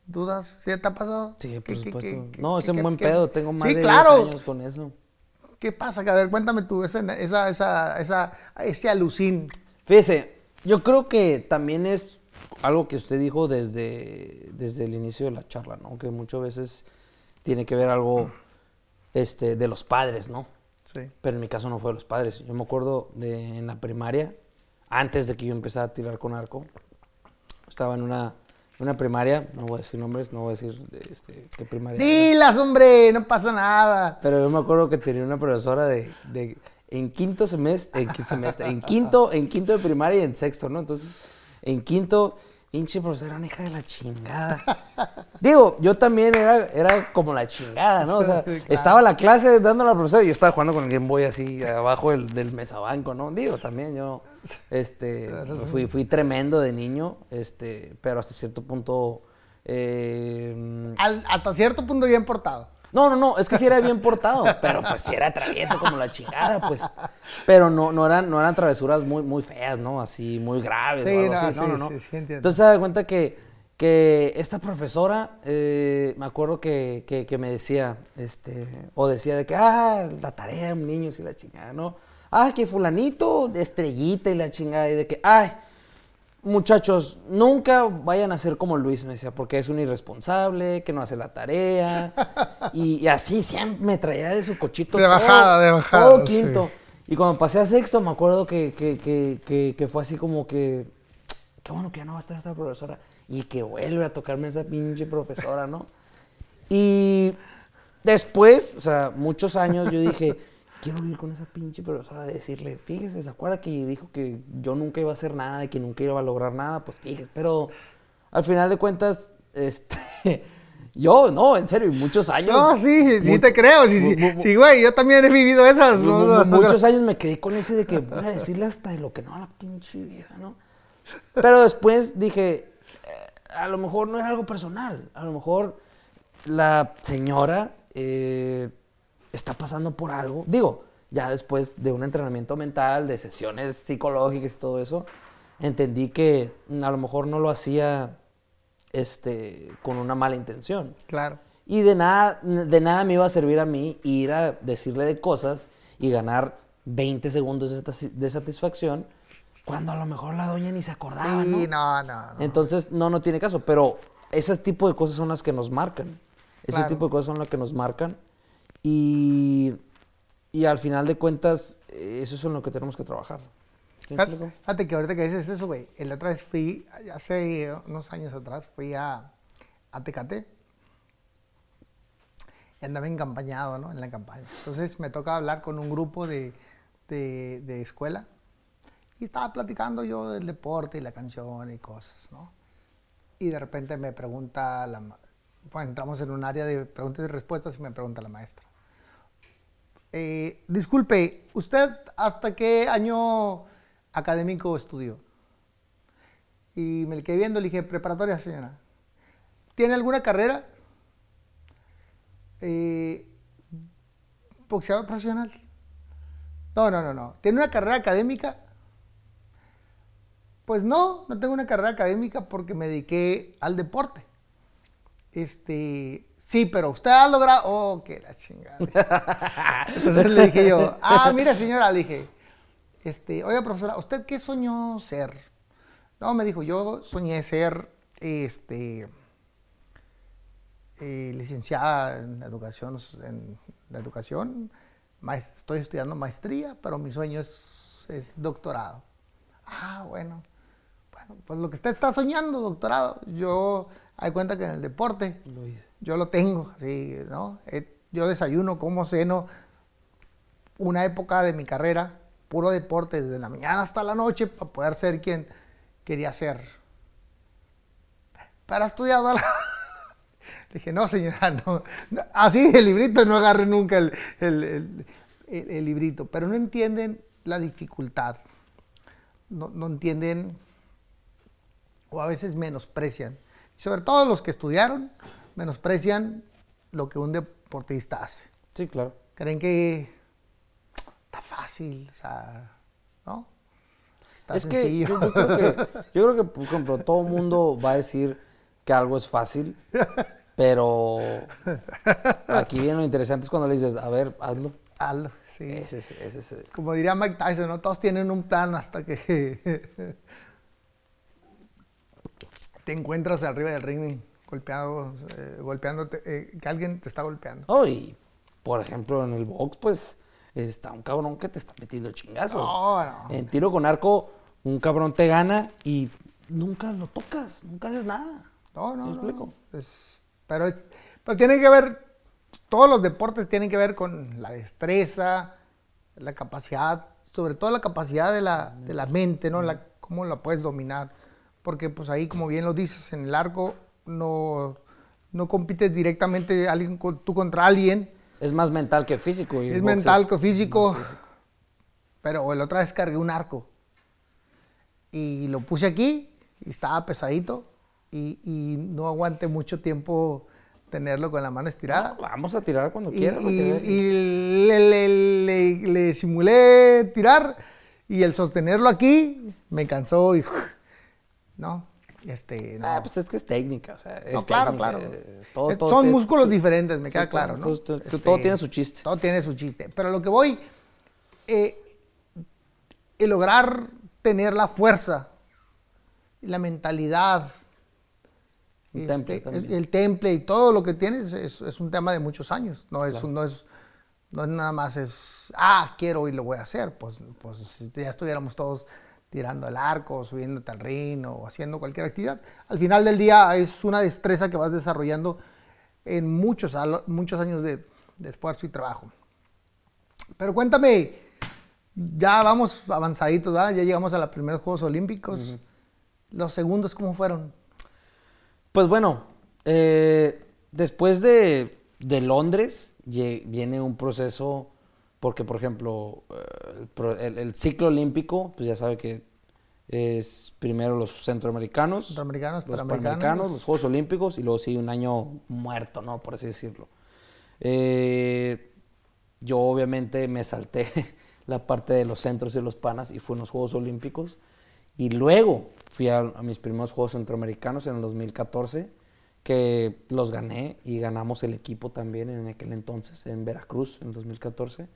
¿Dudas? ¿Sí te ha pasado? Sí, ¿Qué- por supuesto. qué- no, es un qué- buen qué- pedo. Tengo más Sí, de claro. 10 años con eso. ¿Qué pasa? A ver, cuéntame tú, esa, esa, esa, esa, ese alucín. Fíjese, yo creo que también es algo que usted dijo desde, desde el inicio de la charla, ¿no? Que muchas veces tiene que ver algo este, de los padres, ¿no? Sí. Pero en mi caso no fue de los padres. Yo me acuerdo de en la primaria, antes de que yo empezara a tirar con arco, estaba en una, una primaria, no voy a decir nombres, no voy a decir este, qué primaria. era. Dilas, hombre, no pasa nada. Pero yo me acuerdo que tenía una profesora de, de- en quinto semestre, en quinto semestre, en quinto, en quinto de primaria y en sexto, ¿no? Entonces, en quinto Pinche profesora, era una hija de la chingada. Digo, yo también era, era como la chingada, ¿no? O sea, claro. estaba la clase dando a la profesora y yo estaba jugando con el Game Boy así abajo del, del mesabanco, ¿no? Digo, también yo, este, fui, fui tremendo de niño, este, pero hasta cierto punto, eh, Al- hasta cierto punto bien portado. No, no, no, es que sí era bien portado, pero pues sí era travieso como la chingada, pues. Pero no, no eran, no eran travesuras muy, muy feas, ¿no? Así, muy graves Sí, o algo no, así. No, sí, no, no. sí, entiendo. Entonces se da cuenta que, que esta profesora, eh, me acuerdo que, que, que me decía, este, o decía de que, ah, la tarea, niños y la chingada, ¿no? Ah, que fulanito, de estrellita y la chingada, y de que, ay, Muchachos, nunca vayan a ser como Luis, me decía, porque es un irresponsable, que no hace la tarea. Y, y así siempre me traía de su cochito. De todo- bajada, de bajada, Todo sí. quinto. Y cuando pasé a sexto, me acuerdo que, que, que, que, que fue así como que. Qué bueno que ya no va a estar esta profesora. Y que vuelve a tocarme esa pinche profesora, ¿no? Y después, o sea, muchos años, yo dije, quiero ir con esa pinche profesora a decirle, fíjese, ¿se acuerda que dijo que yo nunca iba a hacer nada y que nunca iba a lograr nada? Pues fíjese, pero al final de cuentas, este, yo, no, en serio, muchos años. No, sí, sí te creo. Sí, sí, sí, güey, yo también he vivido esas. ¿no? mu- No, no, muchos años me quedé con ese de que voy a decirle hasta de lo que no a la pinche vieja, ¿no? Pero después dije, eh, a lo mejor no era algo personal, a lo mejor la señora eh, está pasando por algo. Digo, ya después de un entrenamiento mental, de sesiones psicológicas y todo eso, entendí que a lo mejor no lo hacía este, con una mala intención. Claro. Y de nada, de nada me iba a servir a mí ir a decirle de cosas y ganar 20 segundos de, sati- de satisfacción cuando a lo mejor la doña ni se acordaba, Sí, ¿no? no, no, no. Entonces, no, no tiene caso. Pero ese tipo de cosas son las que nos marcan. Ese Claro. tipo de cosas son las que nos marcan. Y, y al final de cuentas, eso es en lo que tenemos que trabajar. Fíjate que ahorita que dices eso, güey. La otra vez fui, hace unos años atrás, fui a, a Tecate. Y andaba encampañado, ¿no? En la campaña. Entonces me toca hablar con un grupo de, de, de escuela. Y estaba platicando yo del deporte y la canción y cosas, ¿no? Y de repente me pregunta la... Bueno, entramos en un área de preguntas y respuestas y me pregunta la maestra. Eh, disculpe, ¿usted hasta qué año académico estudió? Y me quedé viendo, le dije, preparatoria, señora. ¿Tiene alguna carrera? Eh, profesional. No, no, no, no. ¿Tiene una carrera académica? Pues no, no tengo una carrera académica porque me dediqué al deporte. Este, sí, pero usted ha logrado, oh, que la chingada. Entonces le dije yo, ah, mira señora, le dije, este, oiga profesora, ¿usted qué soñó ser? No, me dijo, yo soñé ser, este, eh, licenciada en educación, en la educación, estoy estudiando maestría, pero mi sueño es, es doctorado. Ah, bueno. Bueno, pues lo que usted está soñando, doctorado, yo hay cuenta que en el deporte Lo hice. Yo lo tengo, sí, ¿no? Eh, yo desayuno, como ceno, una época de mi carrera, puro deporte, desde la mañana hasta la noche, para poder ser quien quería ser. Para estudiar, dije, no, señora, no. Así el librito, no agarre nunca el, librito. Pero no entienden la dificultad. No entienden o a veces menosprecian. Sobre todo los que estudiaron, menosprecian lo que un deportista hace. Sí, claro. Creen que está fácil, o sea, ¿no? Está es que sencillo. yo, yo creo que, yo creo que, por ejemplo, todo el mundo va a decir que algo es fácil, pero aquí viene lo interesante es cuando le dices, a ver, hazlo. Hazlo, sí. Ese es, ese es, Como diría Mike Tyson, ¿no? Todos tienen un plan hasta que te encuentras arriba del ring golpeado, eh, golpeándote, eh, que alguien te está golpeando. No, y por ejemplo, en el box, pues está un cabrón que te está metiendo chingazos. No, no. En tiro con arco, un cabrón te gana y nunca lo tocas, nunca haces nada. No, no, ¿Me no, explico? no. Es- pero, es- pero tiene que ver, todos los deportes tienen que ver con la destreza, la capacidad, sobre todo la capacidad de la, de la mente, ¿no? La, cómo la puedes dominar. porque pues ahí, como bien lo dices, en el arco no, no compites directamente alguien tú contra alguien, Es más mental que físico. y es mental es que físico, pero la otra vez cargué un arco y lo puse aquí y estaba pesadito y, y no aguanté mucho tiempo tenerlo con la mano estirada. Vamos a tirar cuando quieras. y- le, le- le- le simulé tirar y el sostenerlo aquí me cansó y no, este, no. Ah, pues es que es técnica, o sea, es No, claro, técnica, claro. eh, todo- Eh, todo Son músculos diferentes, me queda claro, ¿no? todo- todo tiene su chiste. Todo tiene su chiste. Pero lo que voy, eh, el lograr tener la fuerza, la mentalidad, este, temple el, el temple y todo lo que tienes es, es un tema de muchos años. No es, Claro. no es, no es nada más es, ah, quiero y lo voy a hacer. Pues, pues ya estuviéramos todos tirando el arco, subiéndote al ring o haciendo cualquier actividad. Al final del día es una destreza que vas desarrollando en muchos, muchos años de, de esfuerzo y trabajo. Pero cuéntame, ya vamos avanzaditos, ¿verdad? Ya llegamos a los primeros Juegos Olímpicos. Los segundos, ¿cómo fueron? Pues bueno, eh, después de, de Londres viene un proceso, porque por ejemplo, eh, el, ciclo olímpico, pues ya sabe que es primero los centroamericanos, Centroamericanos, los panamericanos. panamericanos, los Juegos Olímpicos y luego sigue un año muerto, ¿no? Por así decirlo. Eh, yo obviamente me salté la parte de los centros y los panas y fui en los Juegos Olímpicos. Y luego fui a, a mis primeros Juegos Centroamericanos en el 2014, que los gané y ganamos el equipo también en aquel entonces, en Veracruz, en 2014.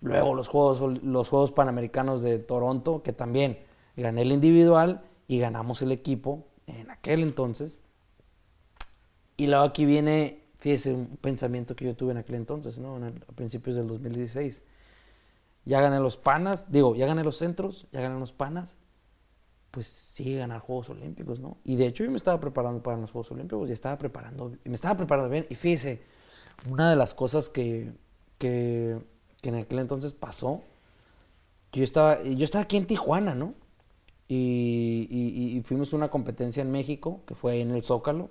Luego los Juegos, los Juegos Panamericanos de Toronto, que también gané el individual y ganamos el equipo en aquel entonces. Y luego aquí viene, fíjese, un pensamiento que yo tuve en aquel entonces, ¿no? En el- a principios del 2016. Ya gané los panas, digo, ya gané los centros, ya gané los panas, pues sigue ganar Juegos Olímpicos, ¿no? Y de hecho yo me estaba preparando para los Juegos Olímpicos y estaba preparando, me estaba preparando bien. Y fíjese, una de las cosas que, que, en aquel entonces pasó, que yo estaba, yo estaba aquí en Tijuana, ¿no? Y, fuimos a una competencia en México, que fue ahí en el Zócalo.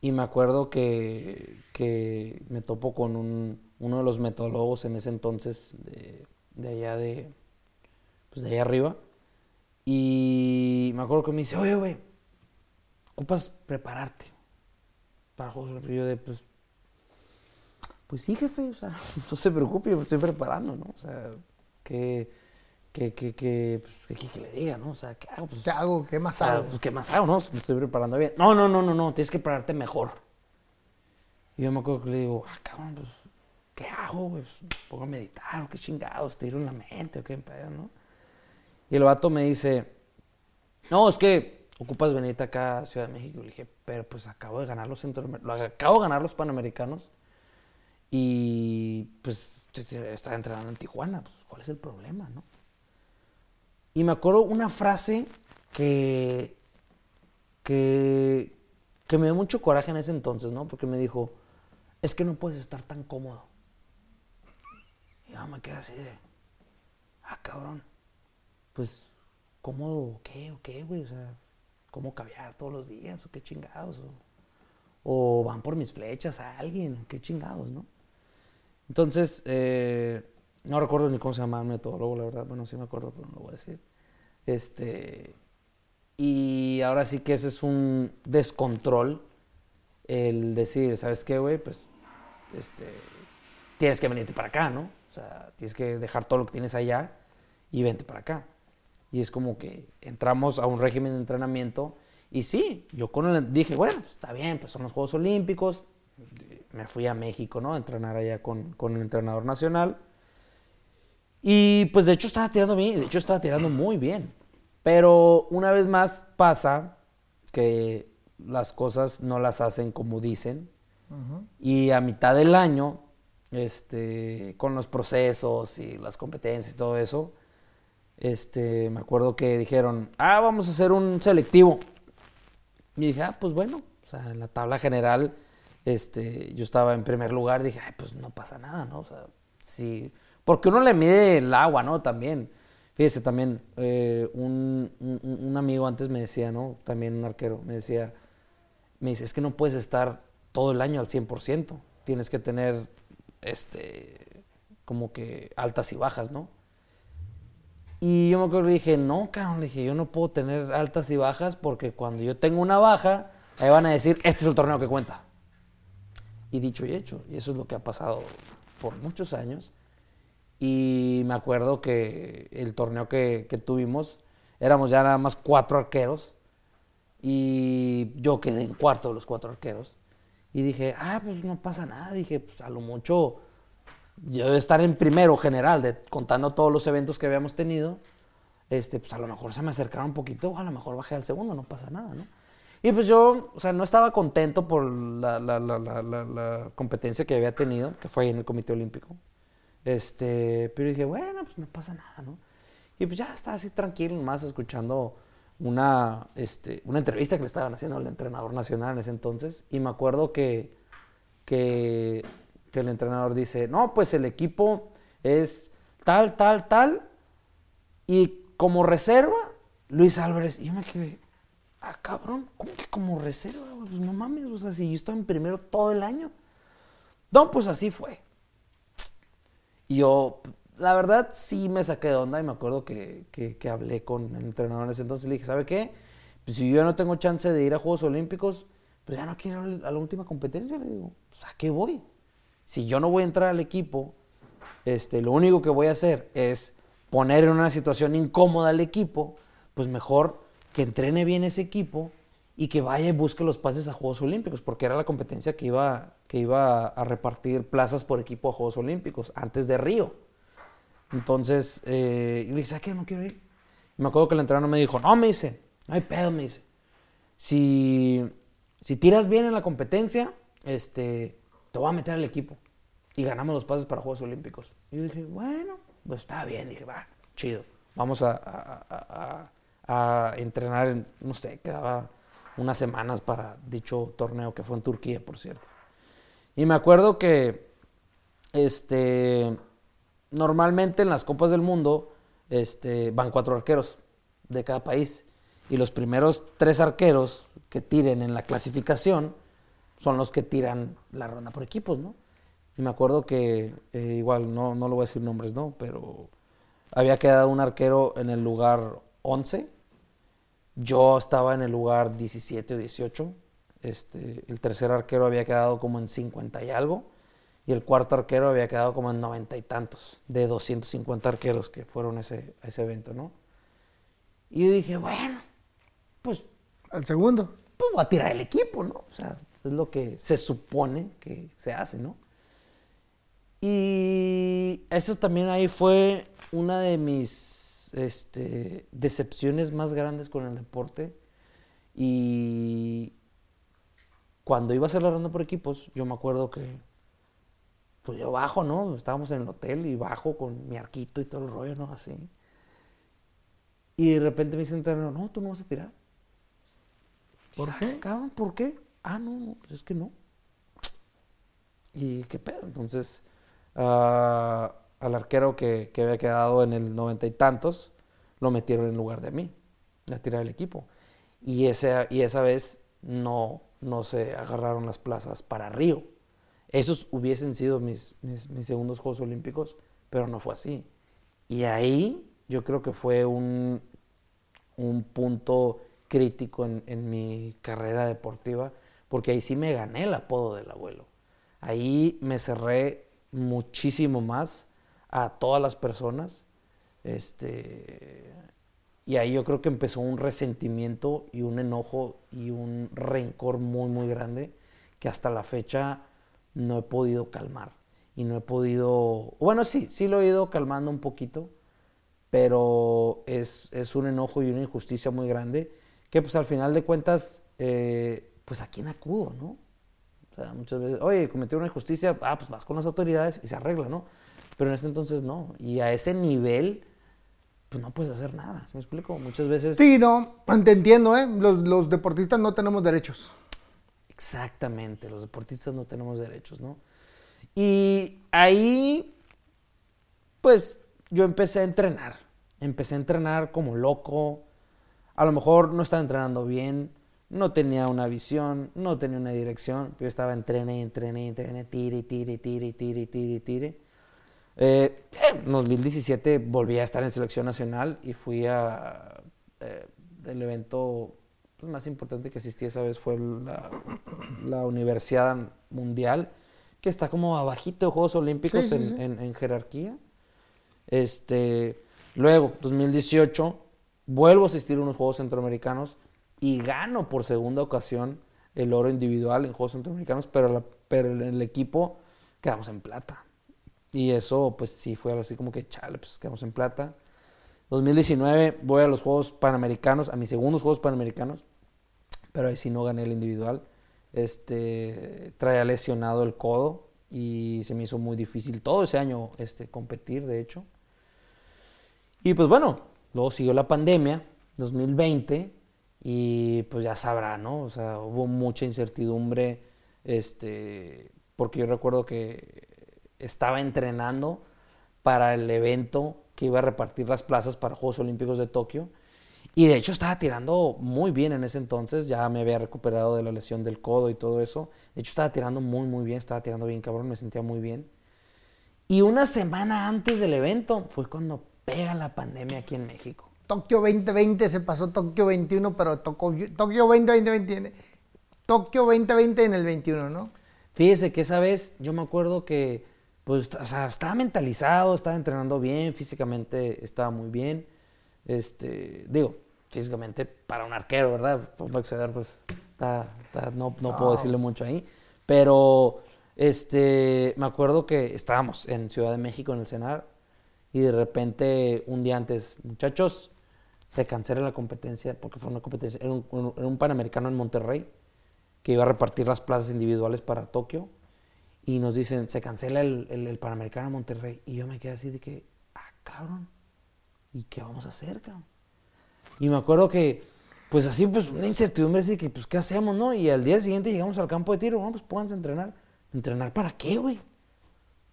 Y me acuerdo que, que me topo con un- uno de los metodólogos en ese entonces de, de allá de, pues de allá arriba. Y me acuerdo que me dice, oye, güey, ocupas prepararte para Juegos Olímpicos". Y yo de, pues, pues sí, jefe, o sea, no se preocupe, yo me estoy preparando, ¿no? O sea, que, que, que, que, pues, que, le diga, ¿no? O sea, ¿qué hago? Pues, ¿Qué hago? ¿Qué más hago? pues, ¿qué más hago, no? Me estoy preparando bien. No, no, no, no, no, tienes que prepararte mejor. Y yo me acuerdo que le digo, ah, cabrón, pues, ¿qué hago, güey? Pues, pongo a meditar, o qué chingados, tiro en la mente, o qué pedo, ¿no? Y el vato me dice, no, es que ocupas venirte acá a Ciudad de México. Le dije, pero pues acabo de ganar los centroamericanos, acabo de ganar los panamericanos y pues estaba entrenando en Tijuana, pues ¿cuál es el problema, no? Y me acuerdo una frase que, que, que me dio mucho coraje en ese entonces, ¿no? Porque me dijo, es que no puedes estar tan cómodo. Y yo me quedé así de, ah, cabrón, pues, ¿cómodo qué? ¿O qué, güey? O sea, ¿cómo caviar todos los días? ¿O qué chingados? O, o van por mis flechas a alguien, ¿o qué chingados, no? Entonces, eh, no recuerdo ni cómo se llamaba el metodólogo, la verdad. Bueno, sí me acuerdo, pero no lo voy a decir. Este, y ahora sí que ese es un descontrol el decir, ¿sabes qué, güey? Pues, este, tienes que venirte para acá, ¿no? O sea, tienes que dejar todo lo que tienes allá y vente para acá. Y es como que entramos a un régimen de entrenamiento y sí, yo con el, dije, bueno, pues, está bien, pues son los Juegos Olímpicos. Me fui a México, ¿no? A entrenar allá con, con el entrenador nacional. Y pues de hecho estaba tirando bien, de hecho estaba tirando muy bien. Pero una vez más pasa que las cosas no las hacen como dicen. Y a mitad del año, este, con los procesos y las competencias y todo eso, este, me acuerdo que dijeron, ah, vamos a hacer un selectivo. Y dije, ah, pues bueno, o sea, en la tabla general, este, yo estaba en primer lugar, dije, ay, pues no pasa nada, ¿no? O sea, sí, porque uno le mide el agua, ¿no? También. Fíjese, también eh, un, un- amigo antes me decía, ¿no? También un arquero, me decía, me dice, es que no puedes estar todo el año al 100%. Tienes que tener, este, como que altas y bajas, ¿no? Y yo me acuerdo que le dije, no, cabrón, le dije, yo no puedo tener altas y bajas porque cuando yo tengo una baja, ahí van a decir, este es el torneo que cuenta. Y dicho y hecho, y eso es lo que ha pasado por muchos años. Y me acuerdo que el torneo que, que tuvimos, éramos ya nada más cuatro arqueros. Y yo quedé en cuarto de los cuatro arqueros. Y dije, ah, pues no pasa nada. Dije, pues a lo mucho, yo debo estar en primero general, de, contando todos los eventos que habíamos tenido. Este, pues a lo mejor se me acercaron un poquito, a lo mejor bajé al segundo, no pasa nada, ¿no? Y pues yo, o sea, no estaba contento por la, la- competencia que había tenido, que fue en el Comité Olímpico. Este, pero dije, bueno, pues no pasa nada, ¿no? Y pues ya estaba así tranquilo, más escuchando una, este, una entrevista que le estaban haciendo al entrenador nacional en ese entonces. Y me acuerdo que, que, que el entrenador dice, no, pues el equipo es tal, tal, tal. Y como reserva, Luis Álvarez. Y yo me quedé, ah, cabrón, ¿cómo que como reserva? Pues no mames, o sea, si yo estaba en primero todo el año. No, pues así fue. Y yo, la verdad, sí me saqué de onda y me acuerdo que, que- hablé con el entrenador en ese entonces y le dije, ¿sabe qué? Pues si yo no tengo chance de ir a Juegos Olímpicos, pues ya no quiero ir a la última competencia. Le digo, pues ¿a qué voy? Si yo no voy a entrar al equipo, este, lo único que voy a hacer es poner en una situación incómoda al equipo, pues mejor que entrene bien ese equipo y que vaya y busque los pases a Juegos Olímpicos, porque era la competencia que iba, que iba a repartir plazas por equipo a Juegos Olímpicos, antes de Río. Entonces, eh, le dije, ¿sabes qué? No quiero ir. Y me acuerdo que el entrenador me dijo, no, me dice, no hay pedo, me dice. Si, si tiras bien en la competencia, este, te voy a meter al equipo. Y ganamos los pases para Juegos Olímpicos. Y yo dije, bueno, pues está bien. dije, va, chido. Vamos a- a entrenar, en, no sé, quedaba unas semanas para dicho torneo que fue en Turquía, por cierto. Y me acuerdo que, este, normalmente en las Copas del Mundo, este, van cuatro arqueros de cada país. Y los primeros tres arqueros que tiren en la clasificación son los que tiran la ronda por equipos, ¿no? Y me acuerdo que, eh, igual, no, no le voy a decir nombres, ¿no? Pero había quedado un arquero en el lugar 11. Yo estaba en el lugar 17 o 18. Este, el tercer arquero había quedado como en 50 y algo. Y el cuarto arquero había quedado como en 90 y tantos, de 250 arqueros que fueron a ese, a ese evento, ¿no? Y yo dije, bueno, pues Al segundo. pues voy a tirar el equipo, ¿no? O sea, es lo que se supone que se hace, ¿no? Y eso también ahí fue una de mis este, decepciones más grandes con el deporte. Y cuando iba a hacer la ronda por equipos, yo me acuerdo que, pues yo bajo, ¿no? Estábamos en el hotel y bajo con mi arquito y todo el rollo, ¿no? Así. Y de repente me dice el entrenador, no, tú no vas a tirar. ¿Por Ah, qué? Cabrón, ¿por qué? Ah, no, no, pues es que no. ¿Y qué pedo? Entonces, ah, al arquero que, que había quedado en el noventa y tantos, lo metieron en lugar de mí, a tirar el equipo. Y, ese, y esa vez no, no se agarraron las plazas para Río. Esos hubiesen sido mis, mis, mis segundos Juegos Olímpicos, pero no fue así. Y ahí yo creo que fue un, un punto crítico en, en mi carrera deportiva, porque ahí sí me gané el apodo del abuelo. Ahí me cerré muchísimo más a todas las personas. Este, y ahí yo creo que empezó un resentimiento y un enojo y un rencor muy, muy grande que hasta la fecha no he podido calmar. Y no he podido, bueno, sí, sí lo he ido calmando un poquito, pero es, es un enojo y una injusticia muy grande que pues al final de cuentas, eh, pues a quién acudo, ¿no? O sea, muchas veces, oye, cometí una injusticia, ah, pues vas con las autoridades y se arregla, ¿no? Pero en este entonces no. Y a ese nivel, pues no puedes hacer nada, ¿sí me explico? Muchas veces... Sí, no, te entiendo, ¿eh? Los, los deportistas no tenemos derechos. Exactamente, los deportistas no tenemos derechos, ¿no? Y ahí, pues yo empecé a entrenar empecé a entrenar como loco. A lo mejor no estaba entrenando bien, no tenía una visión, no tenía una dirección. Yo estaba entrené, entrené, entrené, tire, tire, tire, tire, tire, tire. Eh, en 2017 volví a estar en selección nacional y fui a eh, el evento pues, más importante que asistí esa vez fue la, la Universidad Mundial, que está como abajito de Juegos Olímpicos Sí, sí, en, sí. en- en jerarquía. Este, luego, 2018, vuelvo a asistir a unos Juegos Centroamericanos y gano por segunda ocasión el oro individual en Juegos Centroamericanos, pero, la- pero en el equipo quedamos en plata. Y eso, pues sí, fue algo así como que, chale, pues quedamos en plata. 2019 voy a los Juegos Panamericanos, a mis segundos Juegos Panamericanos, pero ahí sí no gané el individual. Este, traía lesionado el codo y se me hizo muy difícil todo ese año este, competir, de hecho. Y pues bueno, luego siguió la pandemia, 2020, y pues ya sabrá, ¿no? O sea, hubo mucha incertidumbre, este, porque yo recuerdo que estaba entrenando para el evento que iba a repartir las plazas para Juegos Olímpicos de Tokio. Y de hecho estaba tirando muy bien en ese entonces, ya me había recuperado de la lesión del codo y todo eso. De hecho estaba tirando muy, muy bien, estaba tirando bien cabrón, me sentía muy bien. Y una semana antes del evento fue cuando pega la pandemia aquí en México. Tokio 2020 se pasó Tokio 21, pero tocó, Tokio 2020, 20, Tokio 2020 en el 21, ¿no? Fíjese que esa vez yo me acuerdo que, pues, o sea, estaba mentalizado, estaba entrenando bien, físicamente estaba muy bien. Este, digo, físicamente para un arquero, ¿verdad? Para acceder, pues, está, está- no, no puedo decirle mucho ahí. Pero, este, me acuerdo que estábamos en Ciudad de México, en el CENAR, y de repente, un día antes, muchachos, se cancela la competencia, porque fue una competencia, era un, un- era un panamericano en Monterrey, que iba a repartir las plazas individuales para Tokio y nos dicen, se cancela el, el, el Panamericano Monterrey. Y yo me quedé así de que, ah, cabrón, ¿y qué vamos a hacer, cabrón? Y me acuerdo que, pues así, pues una incertidumbre así de que, pues, ¿qué hacemos, no? Y al día siguiente llegamos al campo de tiro, bueno, pues pónganse a entrenar. ¿Entrenar para qué, güey?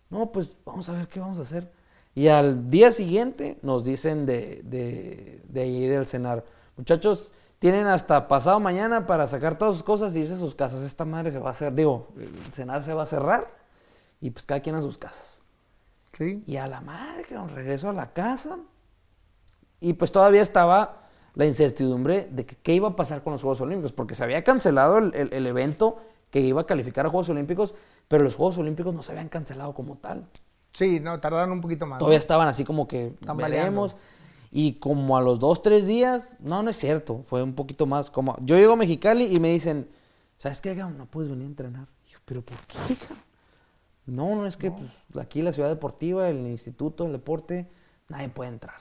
No, pues vamos a ver qué vamos a hacer. Y al día siguiente nos dicen de, de, de ahí del cenar, muchachos, tienen hasta pasado mañana para sacar todas sus cosas y irse a sus casas. Esta madre se va a hacer, digo, el cenar se va a cerrar y pues cada quien a sus casas. Sí. Y a la madre, que regreso a la casa. Y pues todavía estaba la incertidumbre de que qué iba a pasar con los Juegos Olímpicos, porque se había cancelado el, el- el evento que iba a calificar a Juegos Olímpicos, pero los Juegos Olímpicos no se habían cancelado como tal. Sí, no, tardaron un poquito más. ¿no? Todavía estaban así como que Tambaleando. veremos. Y como a los dos, tres días, no, no es cierto, fue un poquito más como... Yo llego a Mexicali y me dicen, ¿sabes qué, cabrón? No puedes venir a entrenar. Y yo, ¿pero por qué, cabrón? No, no, es que pues, aquí la ciudad deportiva, el instituto, el deporte, nadie puede entrar.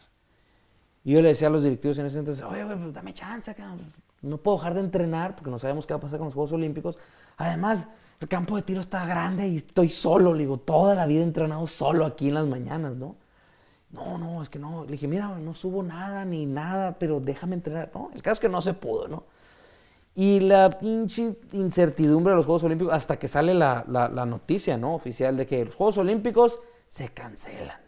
Y yo le decía a los directivos en ese entonces, oye, güey, pues dame chance, cabrón. No puedo dejar de entrenar porque no sabemos qué va a pasar con los Juegos Olímpicos. Además, el campo de tiro está grande y estoy solo, le digo, toda la vida he entrenado solo aquí en las mañanas, ¿no? No, no, es que no. Le dije, mira, no subo nada ni nada, pero déjame entrenar. No, el caso es que no se pudo, ¿no? Y la pinche incertidumbre de los Juegos Olímpicos, hasta que sale la, la- la noticia, ¿no? Oficial de que los Juegos Olímpicos se cancelan.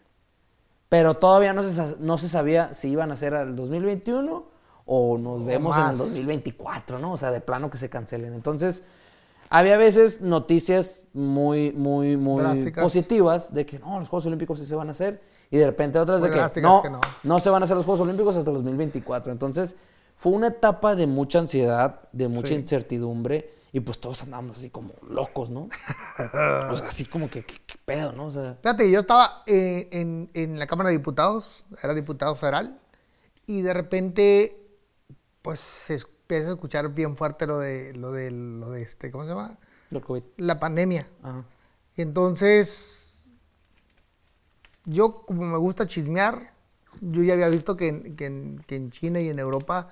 Pero todavía no se, no se sabía si iban a ser al 2021 o nos vemos en el más. 2024, ¿no? O sea, de plano que se cancelen. Entonces, había veces noticias muy, muy, muy Drásticas. positivas de que no, los Juegos Olímpicos sí se van a hacer. Y de repente otras Muy de que no, que no. no se van a hacer los Juegos Olímpicos hasta el 2024. Entonces, fue una etapa de mucha ansiedad, de mucha Sí. incertidumbre, y pues todos andábamos así como locos, ¿no? o sea, así como que, ¿qué, qué pedo, no? O sea, Fíjate, yo estaba eh, en, en la Cámara de Diputados, era diputado federal, y de repente, pues se empieza a escuchar bien fuerte lo de, lo de, lo de este, ¿cómo se llama? el COVID. La pandemia. Ajá. Y entonces, yo como me gusta chismear, yo ya había visto que, en- que en, que en China y en Europa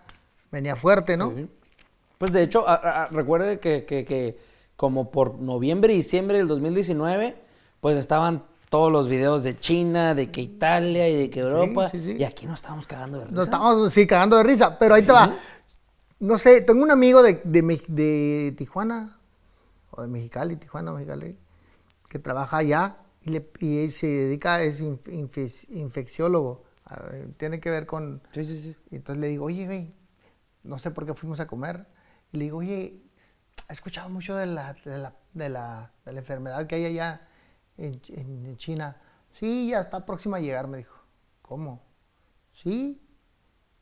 venía fuerte, ¿no? Sí. Pues de hecho, a- recuerde que, que- que como por noviembre y diciembre del 2019, pues estaban todos los videos de China, de que Italia y de que Europa, sí, sí. y aquí nos estábamos cagando de risa. Nos estábamos, sí, cagando de risa, pero ahí te va. No sé, tengo un amigo de, de, de Tijuana, o de Mexicali, Tijuana, Mexicali, que trabaja allá y, le, y se dedica, es inf- infe- infecciólogo, Tiene que ver con... Sí, sí, sí. Y entonces le digo, oye, güey, no sé por qué fuimos a comer. Y le digo, oye, he escuchado mucho de la, de la, de la, de la enfermedad que hay allá en, en- en China. Sí, ya está próxima a llegar, me dijo. ¿Cómo? Sí,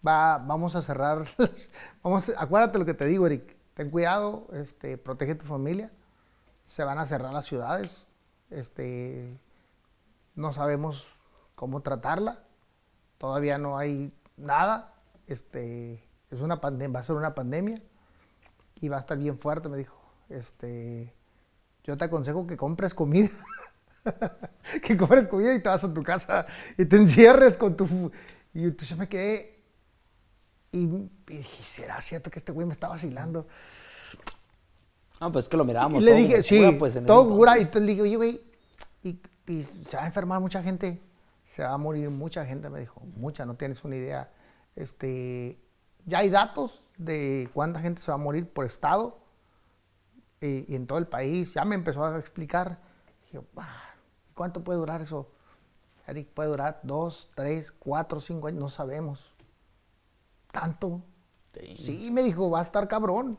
va, vamos a cerrar. las- vamos, acuérdate lo que te digo, Eric. Ten cuidado, este, protege tu familia. Se van a cerrar las ciudades. Este, no sabemos cómo tratarla. Todavía no hay nada. Este, es una pandemia, va a ser una pandemia y va a estar bien fuerte, me dijo. Este, yo te aconsejo que compres comida. que compres comida y te vas a tu casa y te encierres con tu... Y entonces yo me quedé y, y dije, ¿será cierto que este güey me está vacilando? No, pues es que lo mirábamos. y le todo dije, como sí, cura, pues, en todo cura. Y entonces. le digo, oye, güey, y, y se va a enfermar mucha gente, se va a morir mucha gente, me dijo, mucha, no tienes una idea. Este, ya hay datos de cuánta gente se va a morir por estado y, y en todo el país. Ya me empezó a explicar. Dije, "Ah, ¿y cuánto puede durar eso? Eric, puede durar dos, tres, cuatro, cinco años, no sabemos. ¿Tanto? Sí. Sí, me dijo, va a estar cabrón.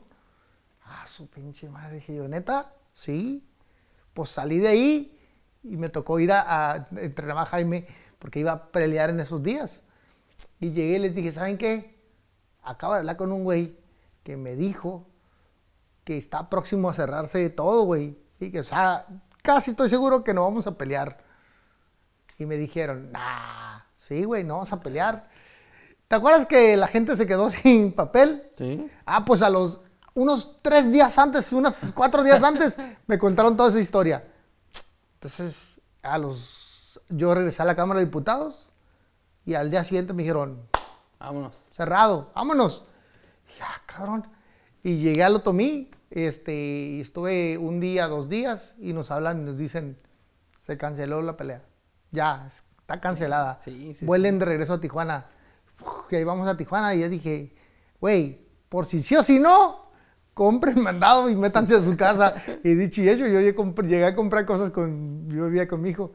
Ah, su pinche madre. Dije yo, ¿neta? Sí. Pues salí de ahí y me tocó ir a, a entrenar a Jaime porque iba a pelear en esos días. Y llegué y les dije, ¿saben qué? Acabo de hablar con un güey que me dijo que está próximo a cerrarse todo, güey. Y que, o sea, casi estoy seguro que no vamos a pelear. Y me dijeron, nah, sí, güey, no vamos a pelear. ¿Te acuerdas que la gente se quedó sin papel? Sí. Ah, pues a los unos tres días antes, unos cuatro días antes, me contaron toda esa historia. Entonces, a los, yo regresé a la Cámara de Diputados y al día siguiente me dijeron, Vámonos. cerrado, vámonos. Y, ah, cabrón. Y llegué al Otomí, este, y estuve un día, dos días, y nos hablan y nos dicen, se canceló la pelea. Ya, está cancelada. Sí, sí, Vuelen de regreso a Tijuana. Uf, y ahí vamos a Tijuana, y ya dije, güey, por si sí o si no, compren mandado y métanse a su casa. y dicho y hecho, yo llegué, a comprar cosas con, yo vivía con mi hijo,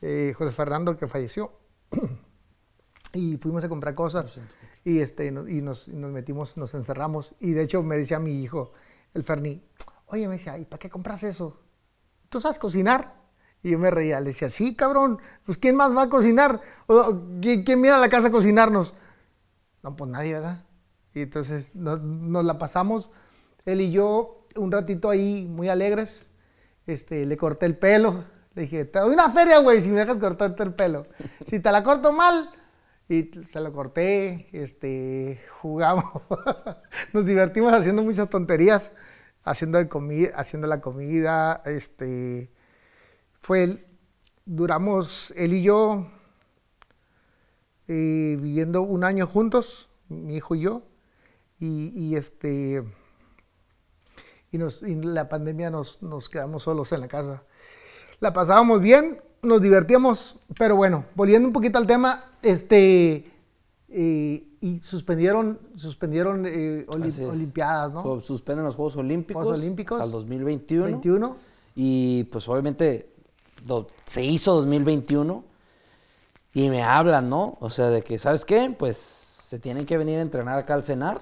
eh, José Fernando, que falleció y fuimos a comprar cosas y este no- y nos, nos metimos nos encerramos y de hecho me decía mi hijo el Ferni oye me decía ¿y para qué compras eso? ¿tú sabes cocinar? y yo me reía le decía sí cabrón pues quién más va a cocinar o, ¿quién, quién viene a la casa a cocinarnos? no pues nadie ¿verdad? y entonces nos, nos la pasamos él y yo un ratito ahí muy alegres este, le corté el pelo. Le dije, te doy una feria, güey, si me dejas cortarte el pelo. Si te la corto mal, y se lo corté, este, jugamos. Nos divertimos haciendo muchas tonterías, haciendo, el comi- haciendo la comida, este, fue, el- duramos él y yo eh, viviendo un año juntos, mi hijo y yo, y, y este, y, nos, y la pandemia nos, nos quedamos solos en la casa. La pasábamos bien, nos divertíamos, pero bueno, volviendo un poquito al tema, este, eh, y suspendieron, suspendieron eh, olim- olimpiadas, ¿no? Su- Suspenden los Juegos Olímpicos, Juegos Olímpicos. hasta el 2021. 21. Y pues obviamente se hizo 2021 y me hablan, ¿no? O sea, de que, ¿sabes qué? Pues se tienen que venir a entrenar acá al cenar,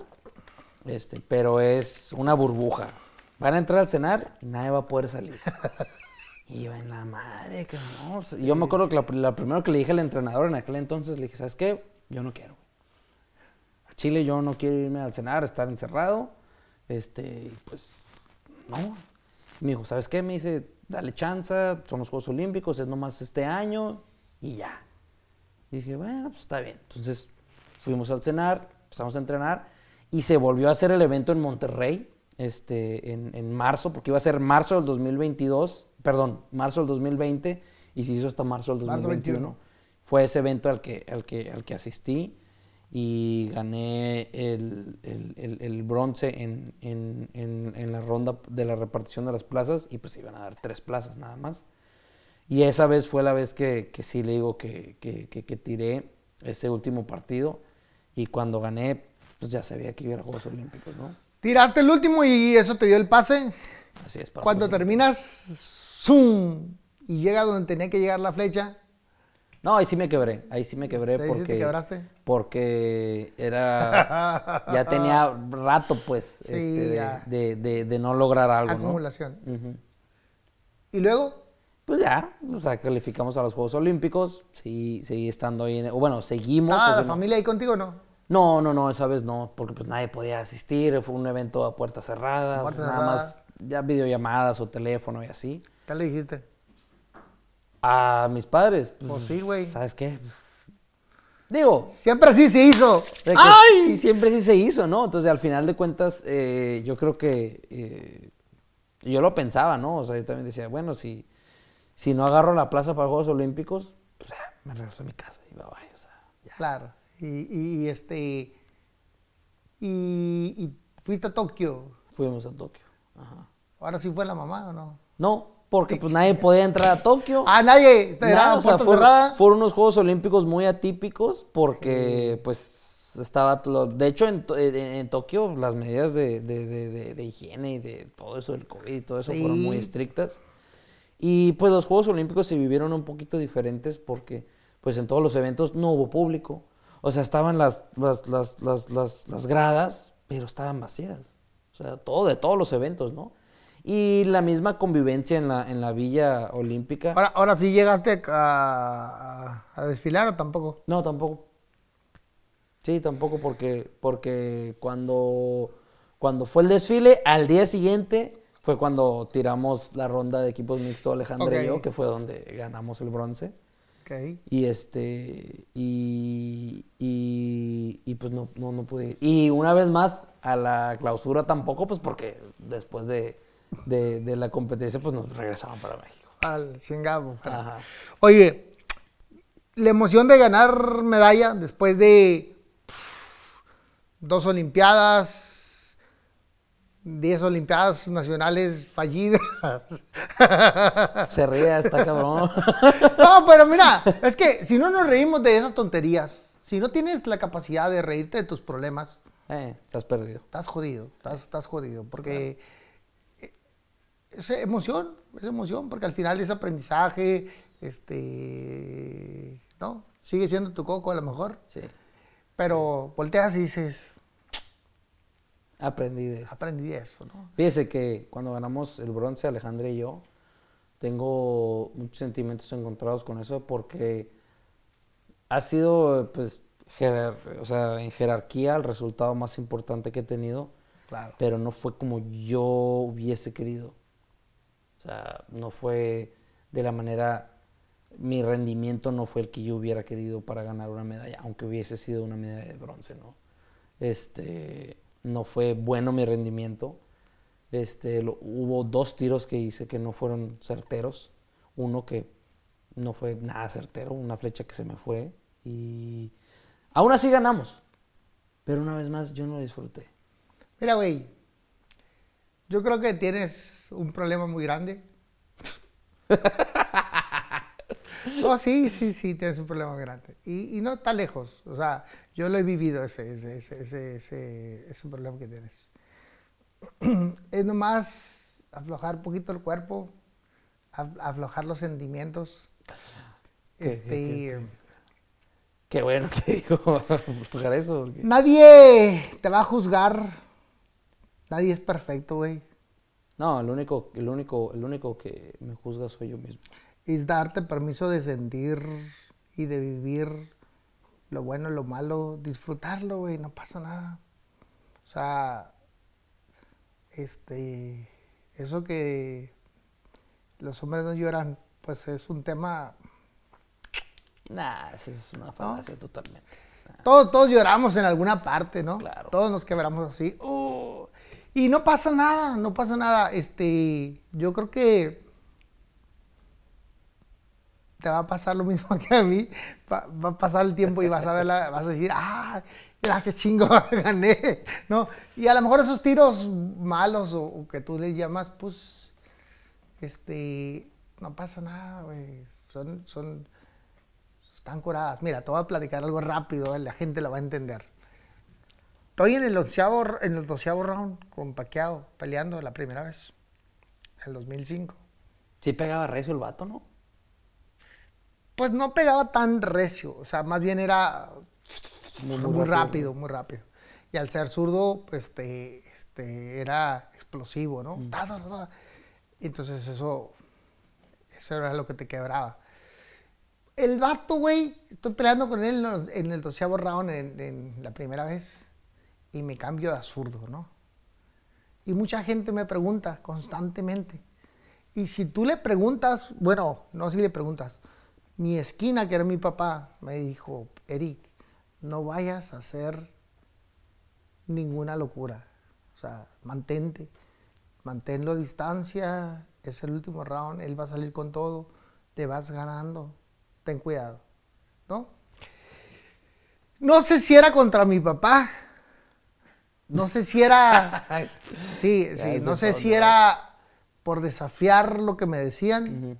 este, pero es una burbuja. Van a entrar al cenar y nadie va a poder salir. Y yo en la madre, que no. o sea, Yo me acuerdo que la primero que le dije al entrenador en aquel entonces, le dije, ¿sabes qué? Yo no quiero. A Chile yo no quiero irme al cenar, estar encerrado. Este, pues, no. Me dijo, ¿sabes qué? Me dice, dale chance, son los Juegos Olímpicos, es nomás este año y ya. Y dije, bueno, pues está bien. Entonces fuimos al cenar, empezamos a entrenar y se volvió a hacer el evento en Monterrey este, en, en marzo, porque iba a ser marzo del 2022, perdón, marzo del 2020 y se hizo hasta marzo del Marzo 2021. 21. Fue ese evento al que, al que, al que asistí y gané el, el- el- el bronce en, en- en- la ronda de la repartición de las plazas y pues iban a dar tres plazas nada más. Y esa vez fue la vez que, que sí le digo que, que- que- tiré ese último partido y cuando gané pues ya sabía que iba a Juegos Olímpicos, ¿no? Tiraste el último y eso te dio el pase. Así es. para Cuando terminas, ¡zum! Y llega donde tenía que llegar la flecha, No, ahí sí me quebré. Ahí sí me quebré Sí, sí te porque. quebraste. Porque era. ya tenía rato, pues, Sí, este, de, ya. de- de- de no lograr algo, ¿no? Acumulación. Y luego, Pues ya, o sea, calificamos a los Juegos Olímpicos. Seguí, seguí estando ahí. en- o bueno, seguimos. ah, la porque no- familia ahí contigo no. No, no, no, esa vez no, porque pues nadie podía asistir, fue un evento a puerta cerrada, Puerta nada cerrada. más ya videollamadas o teléfono y así. ¿Qué le dijiste? A mis padres, pues, Pues sí, güey. ¿sabes qué? Digo, Siempre así se hizo. de que ¡Ay! sí, siempre sí se hizo, ¿no? Entonces, al final de cuentas, eh, yo creo que eh, yo lo pensaba, ¿no? O sea, yo también decía, bueno, si, si no agarro la plaza para Juegos Olímpicos, pues ya, me regreso a mi casa y bye bye, o sea, ya. Claro. Y, y, este. Y, y fuiste a Tokio. Fuimos a Tokio. Ajá. Ahora sí fue la mamá o no. No, porque pues nadie podía entrar a Tokio. Ah, nadie. Nada, o sea, fueron, unos Juegos Olímpicos muy atípicos porque pues estaba... De hecho, en, en- en Tokio las medidas de, de- de- de- de higiene y de todo eso del COVID y todo eso fueron muy estrictas. Y pues los Juegos Olímpicos se vivieron un poquito diferentes porque pues en todos los eventos no hubo público. O sea, estaban las, las, las, las, gradas, pero estaban vacías. O sea, todo, de todos los eventos, ¿no? Y la misma convivencia en la, en la Villa Olímpica. Ahora, ahora sí llegaste a, a- a desfilar o tampoco. No, tampoco. Sí, tampoco porque, porque cuando, cuando fue el desfile, al día siguiente fue cuando tiramos la ronda de equipos mixto Alejandro y yo, que fue donde ganamos el bronce. Ok. Y este, y, y, y pues no, no, no pude ir. Y una vez más, a la clausura tampoco, pues porque después de, de, de la competencia, pues nos regresaban para México. Al chingado. Ajá. Oye, la emoción de ganar medalla después de pff, dos Olimpiadas, diez Olimpiadas nacionales fallidas. Se ríe, está cabrón. No, pero mira, es que si no nos reímos de esas tonterías, si no tienes la capacidad de reírte de tus problemas, eh, estás perdido. estás jodido, estás, estás jodido, porque eh, es emoción, es emoción, porque al final es aprendizaje, este, ¿no? Sigue siendo tu coco a lo mejor, Sí. pero volteas y dices, Aprendí de esto. aprendí eso, ¿no? Fíjese que cuando ganamos el bronce, Alejandra y yo, tengo muchos sentimientos encontrados con eso porque ha sido, pues, o sea, en jerarquía el resultado más importante que he tenido, Claro. pero no fue como yo hubiese querido. O sea, no fue de la manera, mi rendimiento no fue el que yo hubiera querido para ganar una medalla, aunque hubiese sido una medalla de bronce, ¿no? Este, no fue bueno mi rendimiento. Este, lo- hubo dos tiros que hice que no fueron certeros. Uno que no fue nada certero, una flecha que se me fue. Y aún así ganamos. Pero una vez más yo no disfruté. Mira, güey, yo creo que tienes un problema muy grande. No, sí, sí, sí, tienes un problema grande. Y, y no está lejos. O sea, yo lo he vivido, ese, ese, ese, ese, ese, ese problema que tienes. Es nomás aflojar un poquito el cuerpo, af- aflojar los sentimientos. ¿Qué- Este, qué- Qué bueno que dijo aflojar eso. porque- Nadie te va a juzgar. Nadie es perfecto, güey. No, el único, el único, el único que me juzga soy yo mismo. es darte permiso de sentir y de vivir lo bueno, lo malo, disfrutarlo, güey, no pasa nada. O sea, este, eso que los hombres no lloran, pues es un tema, Nah, esa es una falacia totalmente. Nah. todos, todos lloramos en alguna parte, ¿no? Claro. Todos nos quebramos así. "Uh", y no pasa nada, no pasa nada. Este, yo creo que te va a pasar lo mismo que a mí. Va, a pasar el tiempo y vas a verla, vas a decir, ah, qué chingo gané, ¿no? Y a lo mejor esos tiros malos o, que tú les llamas, pues, este, no pasa nada, güey. Son, son, están curadas. Mira, te voy a platicar algo rápido, la gente lo va a entender. Estoy en el onceavo, en el doceavo round con Paquiao peleando la primera vez, en el 2005. Sí pegaba recio el vato, ¿no? Pues no pegaba tan recio, o sea, más bien era muy, muy rápido, rápido, muy rápido. Y al ser zurdo, pues, este, este, era explosivo, ¿no? Y Entonces eso, eso era lo que te quebraba. El vato, güey, estoy peleando con él en el doceavo round en, en la primera vez y me cambio de zurdo, ¿no? Y mucha gente me pregunta constantemente. Y si tú le preguntas, bueno, no si le preguntas, mi esquina, que era mi papá, me dijo, Eric, no vayas a hacer ninguna locura. O sea, mantente, manténlo a distancia, es el último round, él va a salir con todo, te vas ganando, ten cuidado, ¿no? No sé si era contra mi papá, no sé si era, sí, sí, no sé si era por desafiar lo que me decían.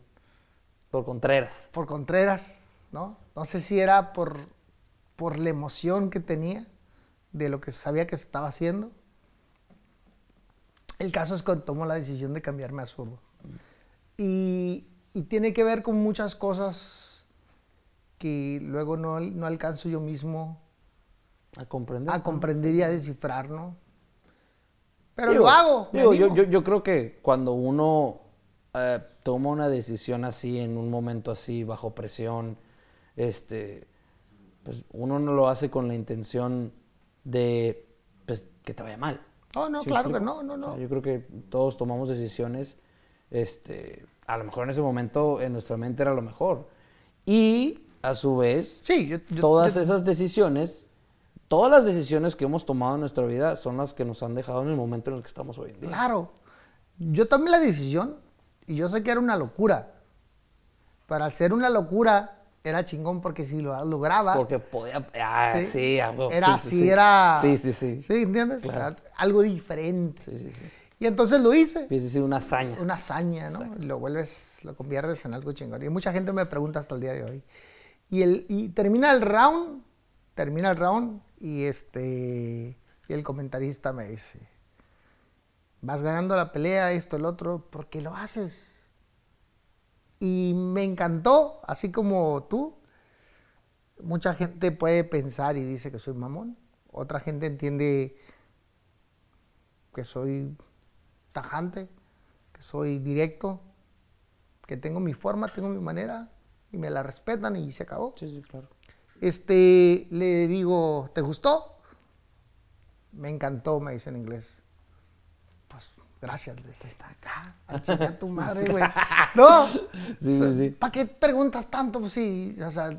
Por Contreras. por Contreras, ¿no? No sé si era por, por la emoción que tenía de lo que sabía que se estaba haciendo. El caso es que tomó la decisión de cambiarme a zurdo. Y, y tiene que ver con muchas cosas que luego no, no alcanzo yo mismo A comprender. a comprender y a descifrar, ¿no? Pero Digo, lo hago. digo, yo, yo, yo creo que cuando uno eh, toma una decisión así, en un momento así, bajo presión, este, pues uno no lo hace con la intención de pues, que te vaya mal. No, no, ¿Sí me claro que no, no, no. yo creo que todos tomamos decisiones, este, a lo mejor en ese momento en nuestra mente era lo mejor. Y a su vez, Sí, yo, yo- todas yo- esas decisiones, todas las decisiones que hemos tomado en nuestra vida son las que nos han dejado en el momento en el que estamos hoy en día. Claro. Yo tomé la decisión y yo sé que era una locura. Para ser una locura era chingón porque si lo lograba. Porque podía. Ah, sí, Sí. a huevo, era sí, así, sí, sí. era. Sí, sí, sí. Sí, ¿entiendes? Claro. Era algo diferente. Sí, sí, sí. Y entonces lo hice. Hubiese sido una hazaña. Una hazaña, ¿no? Exacto. Lo vuelves, lo conviertes en algo chingón. Y mucha gente me pregunta hasta el día de hoy. Y, el, y termina el round, termina el round y este y el comentarista me dice, vas ganando la pelea, esto, el otro, ¿por qué lo haces? Y me encantó, así como tú. Mucha gente puede pensar y dice que soy mamón. Otra gente entiende que soy tajante, que soy directo, que tengo mi forma, tengo mi manera y me la respetan y se acabó. Sí, sí, claro. Este, le digo, ¿te gustó? Me encantó, me dice en inglés. Gracias, está acá, a chingar tu madre, güey. No, Sí, sí, sí. ¿para qué preguntas tanto? Pues sí, o sea,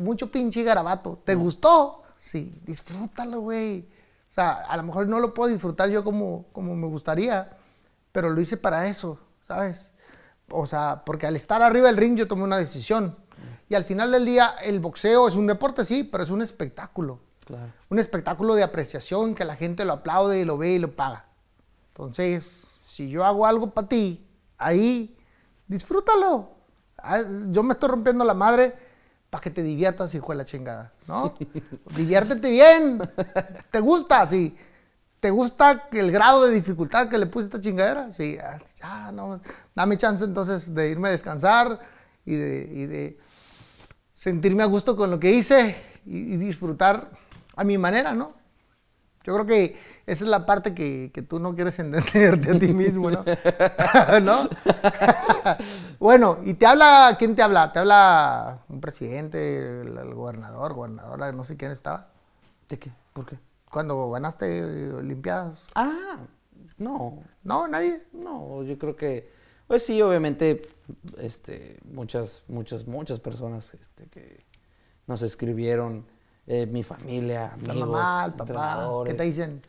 mucho pinche garabato. ¿Te gustó? Sí, disfrútalo, güey. O sea, a lo mejor no lo puedo disfrutar yo como, como me gustaría, pero lo hice para eso, ¿sabes? O sea, porque al estar arriba del ring yo tomé una decisión. Y al final del día, el boxeo es un deporte, sí, pero es un espectáculo. Claro. Un espectáculo de apreciación que la gente lo aplaude y lo ve y lo paga. Entonces, si yo hago algo para ti, ahí, disfrútalo. Ah, Yo me estoy rompiendo la madre para que te diviertas, hijo de la chingada, ¿no? Diviértete bien. ¿Te gusta? Sí. ¿Te gusta el grado de dificultad que le puse a esta chingadera? Sí. Ah, Ya, no. Dame chance entonces de irme a descansar y de, y de sentirme a gusto con lo que hice y, y disfrutar a mi manera, ¿no? Yo creo que esa es la parte que, que tú no quieres entenderte a ti mismo, ¿no? ¿No? bueno, y te habla, ¿quién te habla? Te habla un presidente, el, el gobernador, gobernadora, no sé quién estaba. ¿De qué? ¿Por qué? Cuando ganaste Olimpiadas. Ah, no. No, nadie. No, yo creo que, pues sí, obviamente, este, muchas, muchas, muchas personas este, que nos escribieron, eh, mi familia, La amigos, mamá, el papá. ¿Qué te dicen?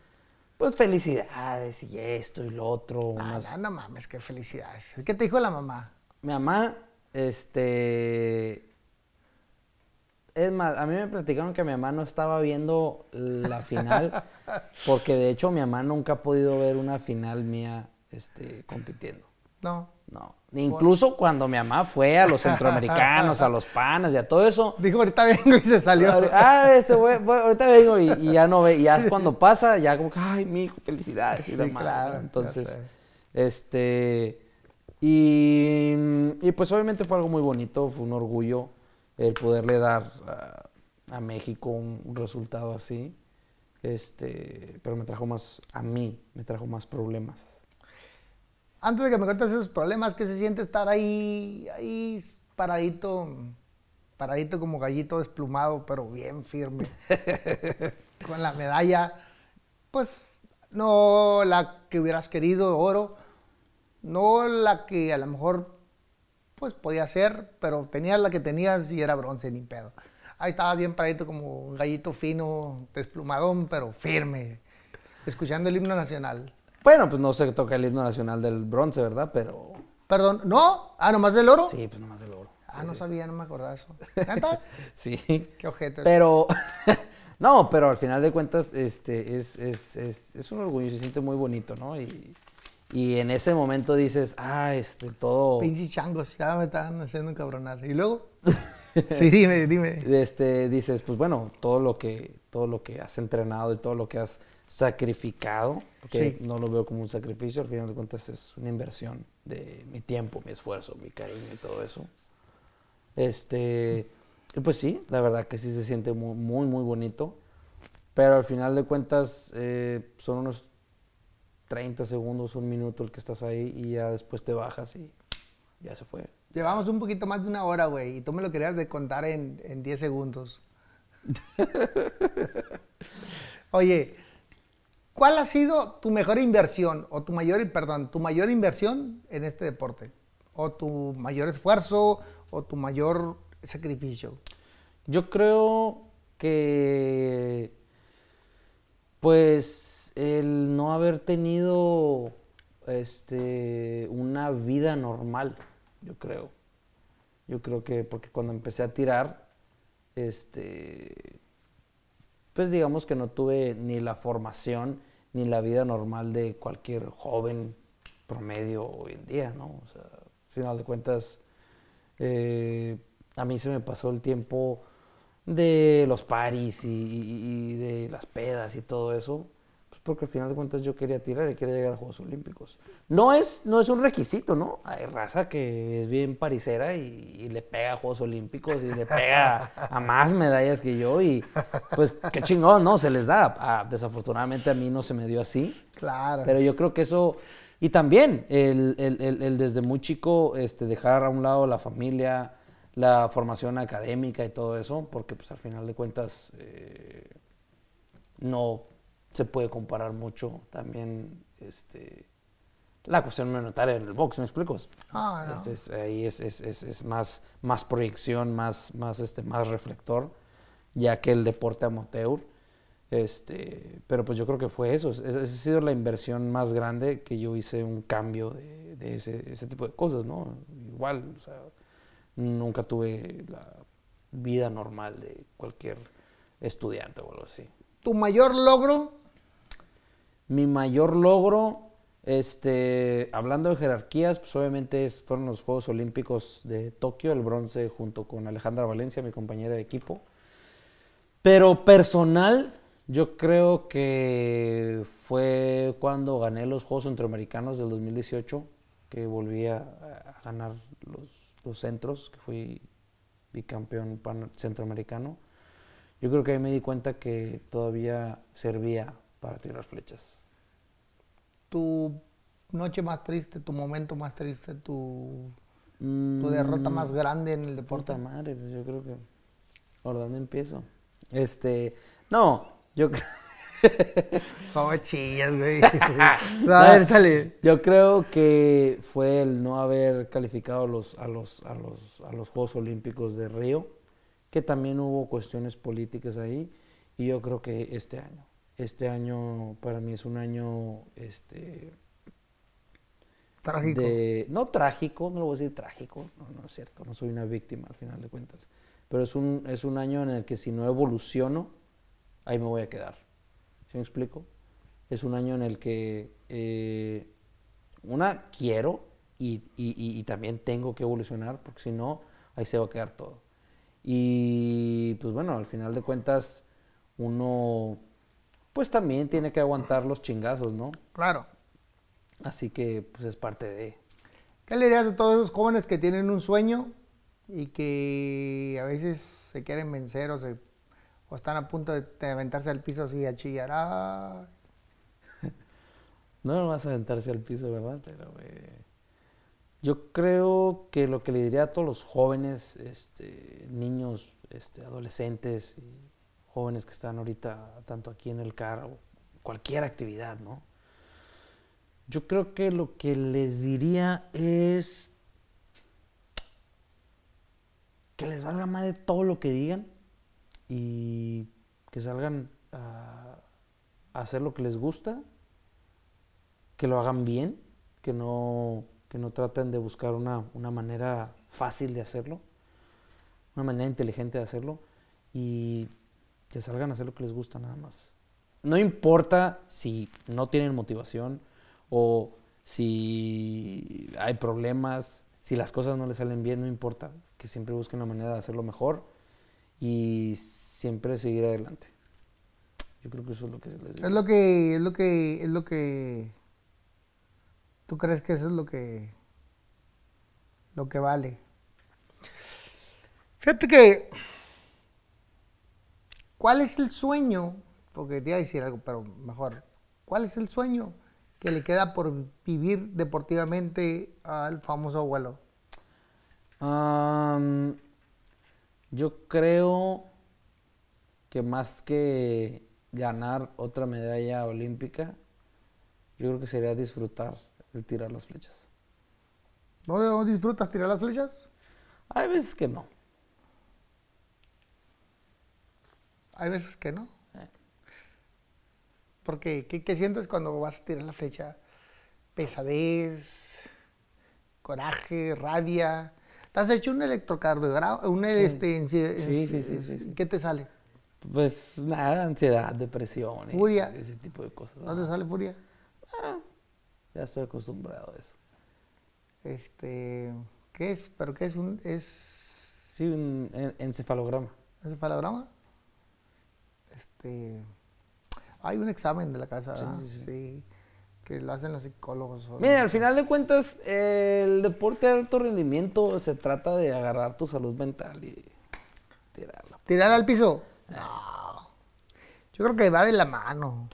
Pues felicidades y esto y lo otro. Ah, unas- no, no mames, qué felicidades. ¿Qué te dijo la mamá? Mi mamá, este... Es más, a mí me platicaron que mi mamá no estaba viendo la final, porque de hecho mi mamá nunca ha podido ver una final mía este, compitiendo. No. No. Incluso cuando mi mamá fue a los centroamericanos, a los panas y a todo eso. Dijo, ahorita vengo y se salió. Ah, este güey, ahorita vengo y, y ya no ve. Y ya es cuando pasa, ya como que, ay, mi hijo, felicidades. y la Sí, madre, claro, Entonces, este. Y, y, pues obviamente fue algo muy bonito, fue un orgullo el poderle dar a, a México un, un resultado así. Este, pero me trajo más, a mí, me trajo más problemas. Antes de que me cuentes esos problemas, ¿qué se siente estar ahí, ahí paradito, paradito como gallito desplumado, pero bien firme, con la medalla, pues no la que hubieras querido, oro, no la que a lo mejor pues podía ser, pero tenías la que tenías y era bronce, ni pedo. Ahí estabas bien paradito como un gallito fino, desplumadón, pero firme, escuchando el himno nacional. Bueno, pues no se toca el himno nacional del bronce, ¿verdad? Pero Perdón, ¿no? Ah, ¿nomás del oro? sí, pues nomás del oro. Ah, no sabía, no me acordaba eso. ¿Neta? Sí. Qué ojete. Pero, no, pero al final de cuentas, este, es, es, es, es un orgullo, se siente muy bonito, ¿no? Y, y en ese momento dices, ah, este, todo, Pinches changos, ya me estaban haciendo encabronar. ¿Y luego? sí, dime, dime. este, dices, pues bueno, todo lo que, todo lo que has entrenado y todo lo que has sacrificado, que Sí. no lo veo como un sacrificio, al final de cuentas es una inversión de mi tiempo, mi esfuerzo, mi cariño y todo eso. Este, pues sí, la verdad que sí se siente muy, muy, muy bonito, pero al final de cuentas eh, son unos 30 segundos, un minuto el que estás ahí y ya después te bajas y ya se fue. Llevamos un poquito más de una hora, güey, y tú me lo querías de contar en, en 10 segundos. Oye, ¿cuál ha sido tu mejor inversión o tu mayor, perdón, tu mayor inversión en este deporte? O tu mayor esfuerzo o tu mayor sacrificio. Yo creo que, pues, el no haber tenido, este, una vida normal, yo creo. Yo creo que porque cuando empecé a tirar, este, pues digamos que no tuve ni la formación ni la vida normal de cualquier joven promedio hoy en día, ¿no? O sea, al final de cuentas, eh, a mí se me pasó el tiempo de los paris y, de las pedas y todo eso, pues porque al final de cuentas yo quería tirar y quería llegar a Juegos Olímpicos. No es, no es un requisito, ¿no? Hay raza que es bien parisera y, y le pega a Juegos Olímpicos y le pega a más medallas que yo y pues qué chingón, ¿no? Se les da. Ah, desafortunadamente a mí no se me dio así. Claro. Pero yo creo que eso, y también el, el- el- el desde muy chico este, dejar a un lado la familia, la formación académica y todo eso, porque pues al final de cuentas eh, no se puede comparar mucho también este, la cuestión monetaria en el box, ¿me explico? Ah, no. Es- es- ahí es, es- más, más proyección, más, más, este, más reflector, ya que el deporte amateur. Este, pero pues yo creo que fue eso. es- Esa ha sido la inversión más grande que yo hice un cambio de, de ese, ese tipo de cosas, ¿no? Igual, o sea, nunca tuve la vida normal de cualquier estudiante o algo así. tu mayor logro, Mi mayor logro, este, hablando de jerarquías, pues obviamente fueron los Juegos Olímpicos de Tokio, el bronce junto con Alejandra Valencia, mi compañera de equipo. Pero personal, yo creo que fue cuando gané los Juegos Centroamericanos del 2018, que volví a, ganar los, los centros, que fui bicampeón centroamericano. Yo creo que ahí me di cuenta que todavía servía para tirar flechas. tu noche más triste, tu momento más triste, tu, tu Mm, derrota más grande en el deporte. Puta madre, pues yo creo que. ¿Por dónde empiezo? Este. No, yo creo. ¿Cómo chillas, güey? a ver, échale. Yo creo que fue el no haber calificado los, a, los, a, los, a los Juegos Olímpicos de Río, que también hubo cuestiones políticas ahí, y yo creo que este año, este año para mí es un año, este, Trágico. de- no trágico, no lo voy a decir trágico, no, no es cierto, no soy una víctima al final de cuentas, pero es un, es un año en el que si no evoluciono, ahí me voy a quedar. ¿Sí me explico? Es un año en el que eh, una quiero y, y- y- y también tengo que evolucionar, porque si no, ahí se va a quedar todo. Y pues bueno, al final de cuentas, uno pues también tiene que aguantar los chingazos, ¿no? Claro. Así que pues es parte de... ¿Qué le dirías a todos esos jóvenes que tienen un sueño y que a veces se quieren vencer o, se, o están a punto de, de aventarse al piso así a chillar? "Ay"? No vas a aventarse al piso, ¿verdad? Pero eh, yo creo que lo que le diría a todos los jóvenes, este, niños, este, adolescentes y jóvenes que están ahorita tanto aquí en el CAR o cualquier actividad, ¿no? Yo creo que lo que les diría es que les valga más de todo lo que digan y que salgan a, hacer lo que les gusta que lo hagan bien, que no, que no traten de buscar una, una manera fácil de hacerlo, una manera inteligente de hacerlo y que salgan a hacer lo que les gusta nada más. No importa si no tienen motivación o si hay problemas, si las cosas no les salen bien, no importa, que siempre busquen la manera de hacerlo mejor y siempre seguir adelante. Yo creo que eso es lo que se les digo. Es lo que, es lo que, es lo que. ¿Tú crees que eso es lo que, lo que vale? Fíjate que, ¿cuál es el sueño? Porque te iba a decir algo, pero mejor. ¿Cuál es el sueño que le queda por vivir deportivamente al famoso abuelo? Yo creo que más que ganar otra medalla olímpica, yo creo que sería disfrutar el tirar las flechas. ¿No, no disfrutas tirar las flechas? Hay veces que no. Hay veces que no. Eh. Porque, ¿qué, qué sientes cuando vas a tirar la flecha? Pesadez, coraje, rabia. ¿Te has hecho un electrocardiograma? Un, Sí. este, Sí, sí, sí, sí. ¿Qué te sale? Pues nada, ansiedad, depresión, Furia. ese tipo de cosas. ¿No te sale furia? Ya estoy acostumbrado a eso. Este, ¿Qué es? ¿Pero qué es un es Sí, un en- encefalograma. encefalograma? Este, hay un examen de la casa, Sí, sí, sí. Que lo hacen los psicólogos. Mira, al final de cuentas, el deporte de alto rendimiento se trata de agarrar tu salud mental y tirarla. ¿Tirar al piso? No. Yo creo que va de la mano.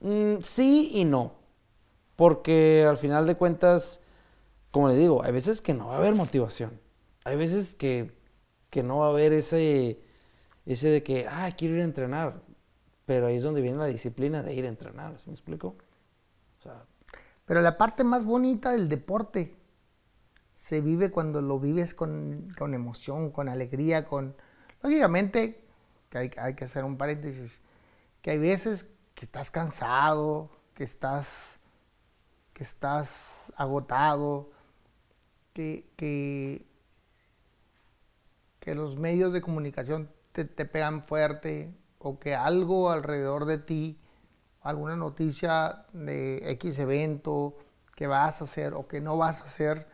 Mm, sí y no. Porque al final de cuentas, como le digo, hay veces que no va a haber motivación. Hay veces que, que no va a haber ese, ese de que, ah, quiero ir a entrenar. Pero ahí es donde viene la disciplina de ir a entrenar, ¿sí me explico? Pero la parte más bonita del deporte se vive cuando lo vives con, con emoción, con alegría, con... Lógicamente, que hay, hay que hacer un paréntesis, que hay veces que estás cansado, que estás, que estás agotado, que, que, que los medios de comunicación te, te pegan fuerte o que algo alrededor de ti, alguna noticia de X evento que vas a hacer o que no vas a hacer,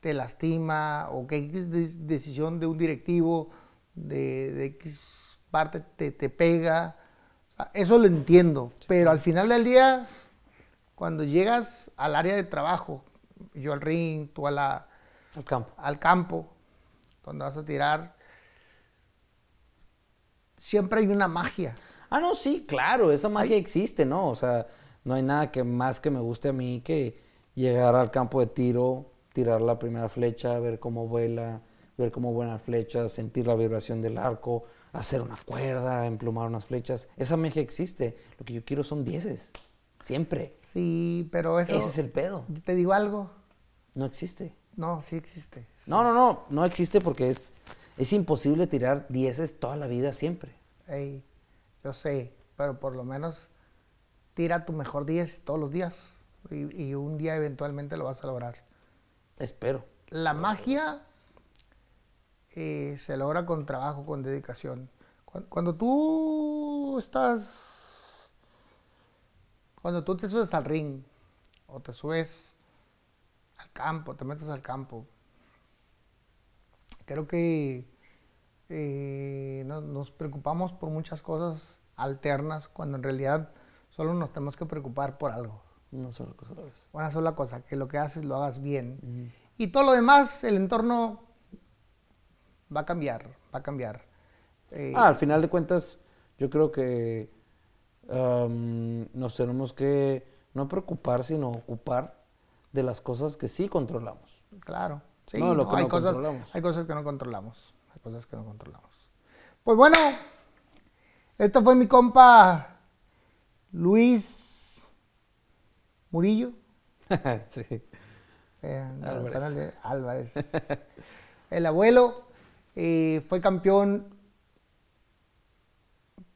te lastima o que X decisión de un directivo de, de X parte te, te pega. O sea, eso lo entiendo, pero al final del día, cuando llegas al área de trabajo, yo al ring, tú a la, al campo. al campo, donde vas a tirar, siempre hay una magia. Ah, no, sí, claro, esa magia existe, ¿no? O sea, no hay nada que más que me guste a mí que llegar al campo de tiro, tirar la primera flecha, ver cómo vuela, ver cómo vuelan flechas, sentir la vibración del arco, hacer una cuerda, emplumar unas flechas. Esa magia existe. Lo que yo quiero son dieces. Siempre. Sí, pero eso... Ese es el pedo. Te digo algo, No existe. no, sí existe. No, no, no, no existe porque es, es imposible tirar dieces toda la vida siempre. Yo sé, pero por lo menos tira tu mejor 10 todos los días y, y un día eventualmente lo vas a lograr. Espero. La magia eh, se logra con trabajo, con dedicación. Cuando, cuando tú estás, cuando tú te subes al ring o te subes al campo, te metes al campo, creo que eh, no- nos preocupamos por muchas cosas alternas cuando en realidad solo nos tenemos que preocupar por algo Una sola cosa una sola cosa, que lo que haces lo hagas bien. Y todo lo demás, el entorno va a cambiar, va a cambiar. Eh, Ah, al final de cuentas, yo creo que nos tenemos que no preocupar, sino ocupar de las cosas que sí controlamos. Claro. Sí, No, lo no, que hay, no cosas, controlamos. hay cosas que no controlamos. Hay cosas que no controlamos. Pues bueno, este fue mi compa Luis Murillo. sí. eh, del Álvarez. de Álvarez. El abuelo eh, fue campeón.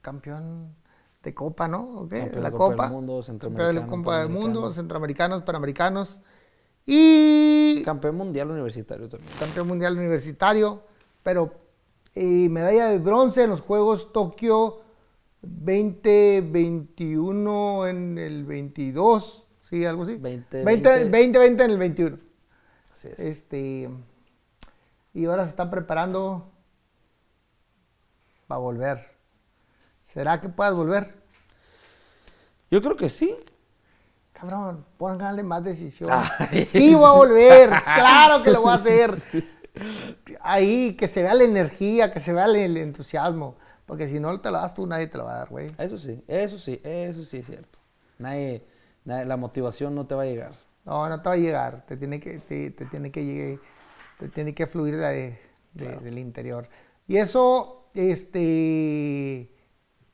Campeón de Copa, ¿no? ¿O qué? Campeón de la Copa del Copa. Mundo, Campeón de Centroamericano, Copa del Mundo. Centroamericanos, Panamericanos. Y Campeón mundial universitario también. campeón mundial universitario, pero eh, medalla de bronce en los Juegos Tokio 2021 en el 22, sí, algo así. 20, 20, 2020 en el 21. Así es. Este, y ahora se están preparando para volver. ¿Será que puedas volver? Yo creo que sí. Cabrón, pónganle más decisión. Ay. Sí, voy a volver. claro que lo voy a hacer. Ahí, que se vea la energía, que se vea el, el entusiasmo. Porque si no te lo das tú, nadie te lo va a dar, güey. Eso sí, eso sí, eso sí es cierto. Nadie, nadie- la motivación no te va a llegar. No, no te va a llegar. Te tiene que, te, te tiene que te tiene que fluir de, de- del interior. Y eso, este,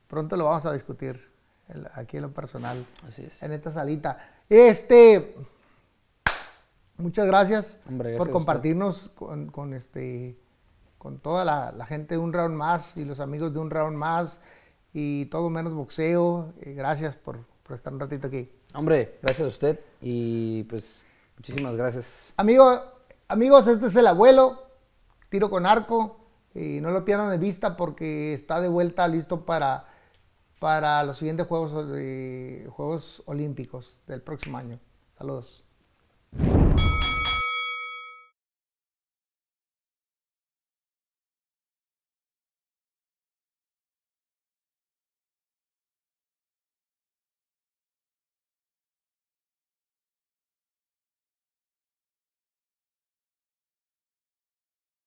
pronto lo vamos a discutir el- aquí en lo personal. Así es. en esta salita. Este, muchas gracias, Hombre, gracias por compartirnos con, con este, con toda la, la gente de un round más y los amigos de un round más y todo menos boxeo. Eh, gracias por, por estar un ratito aquí. Hombre, gracias a usted y pues muchísimas gracias. Amigo, amigos, este es el abuelo, tiro con arco. Y no lo pierdan de vista porque está de vuelta listo para, para los siguientes Juegos, eh, Juegos Olímpicos del próximo año. Saludos.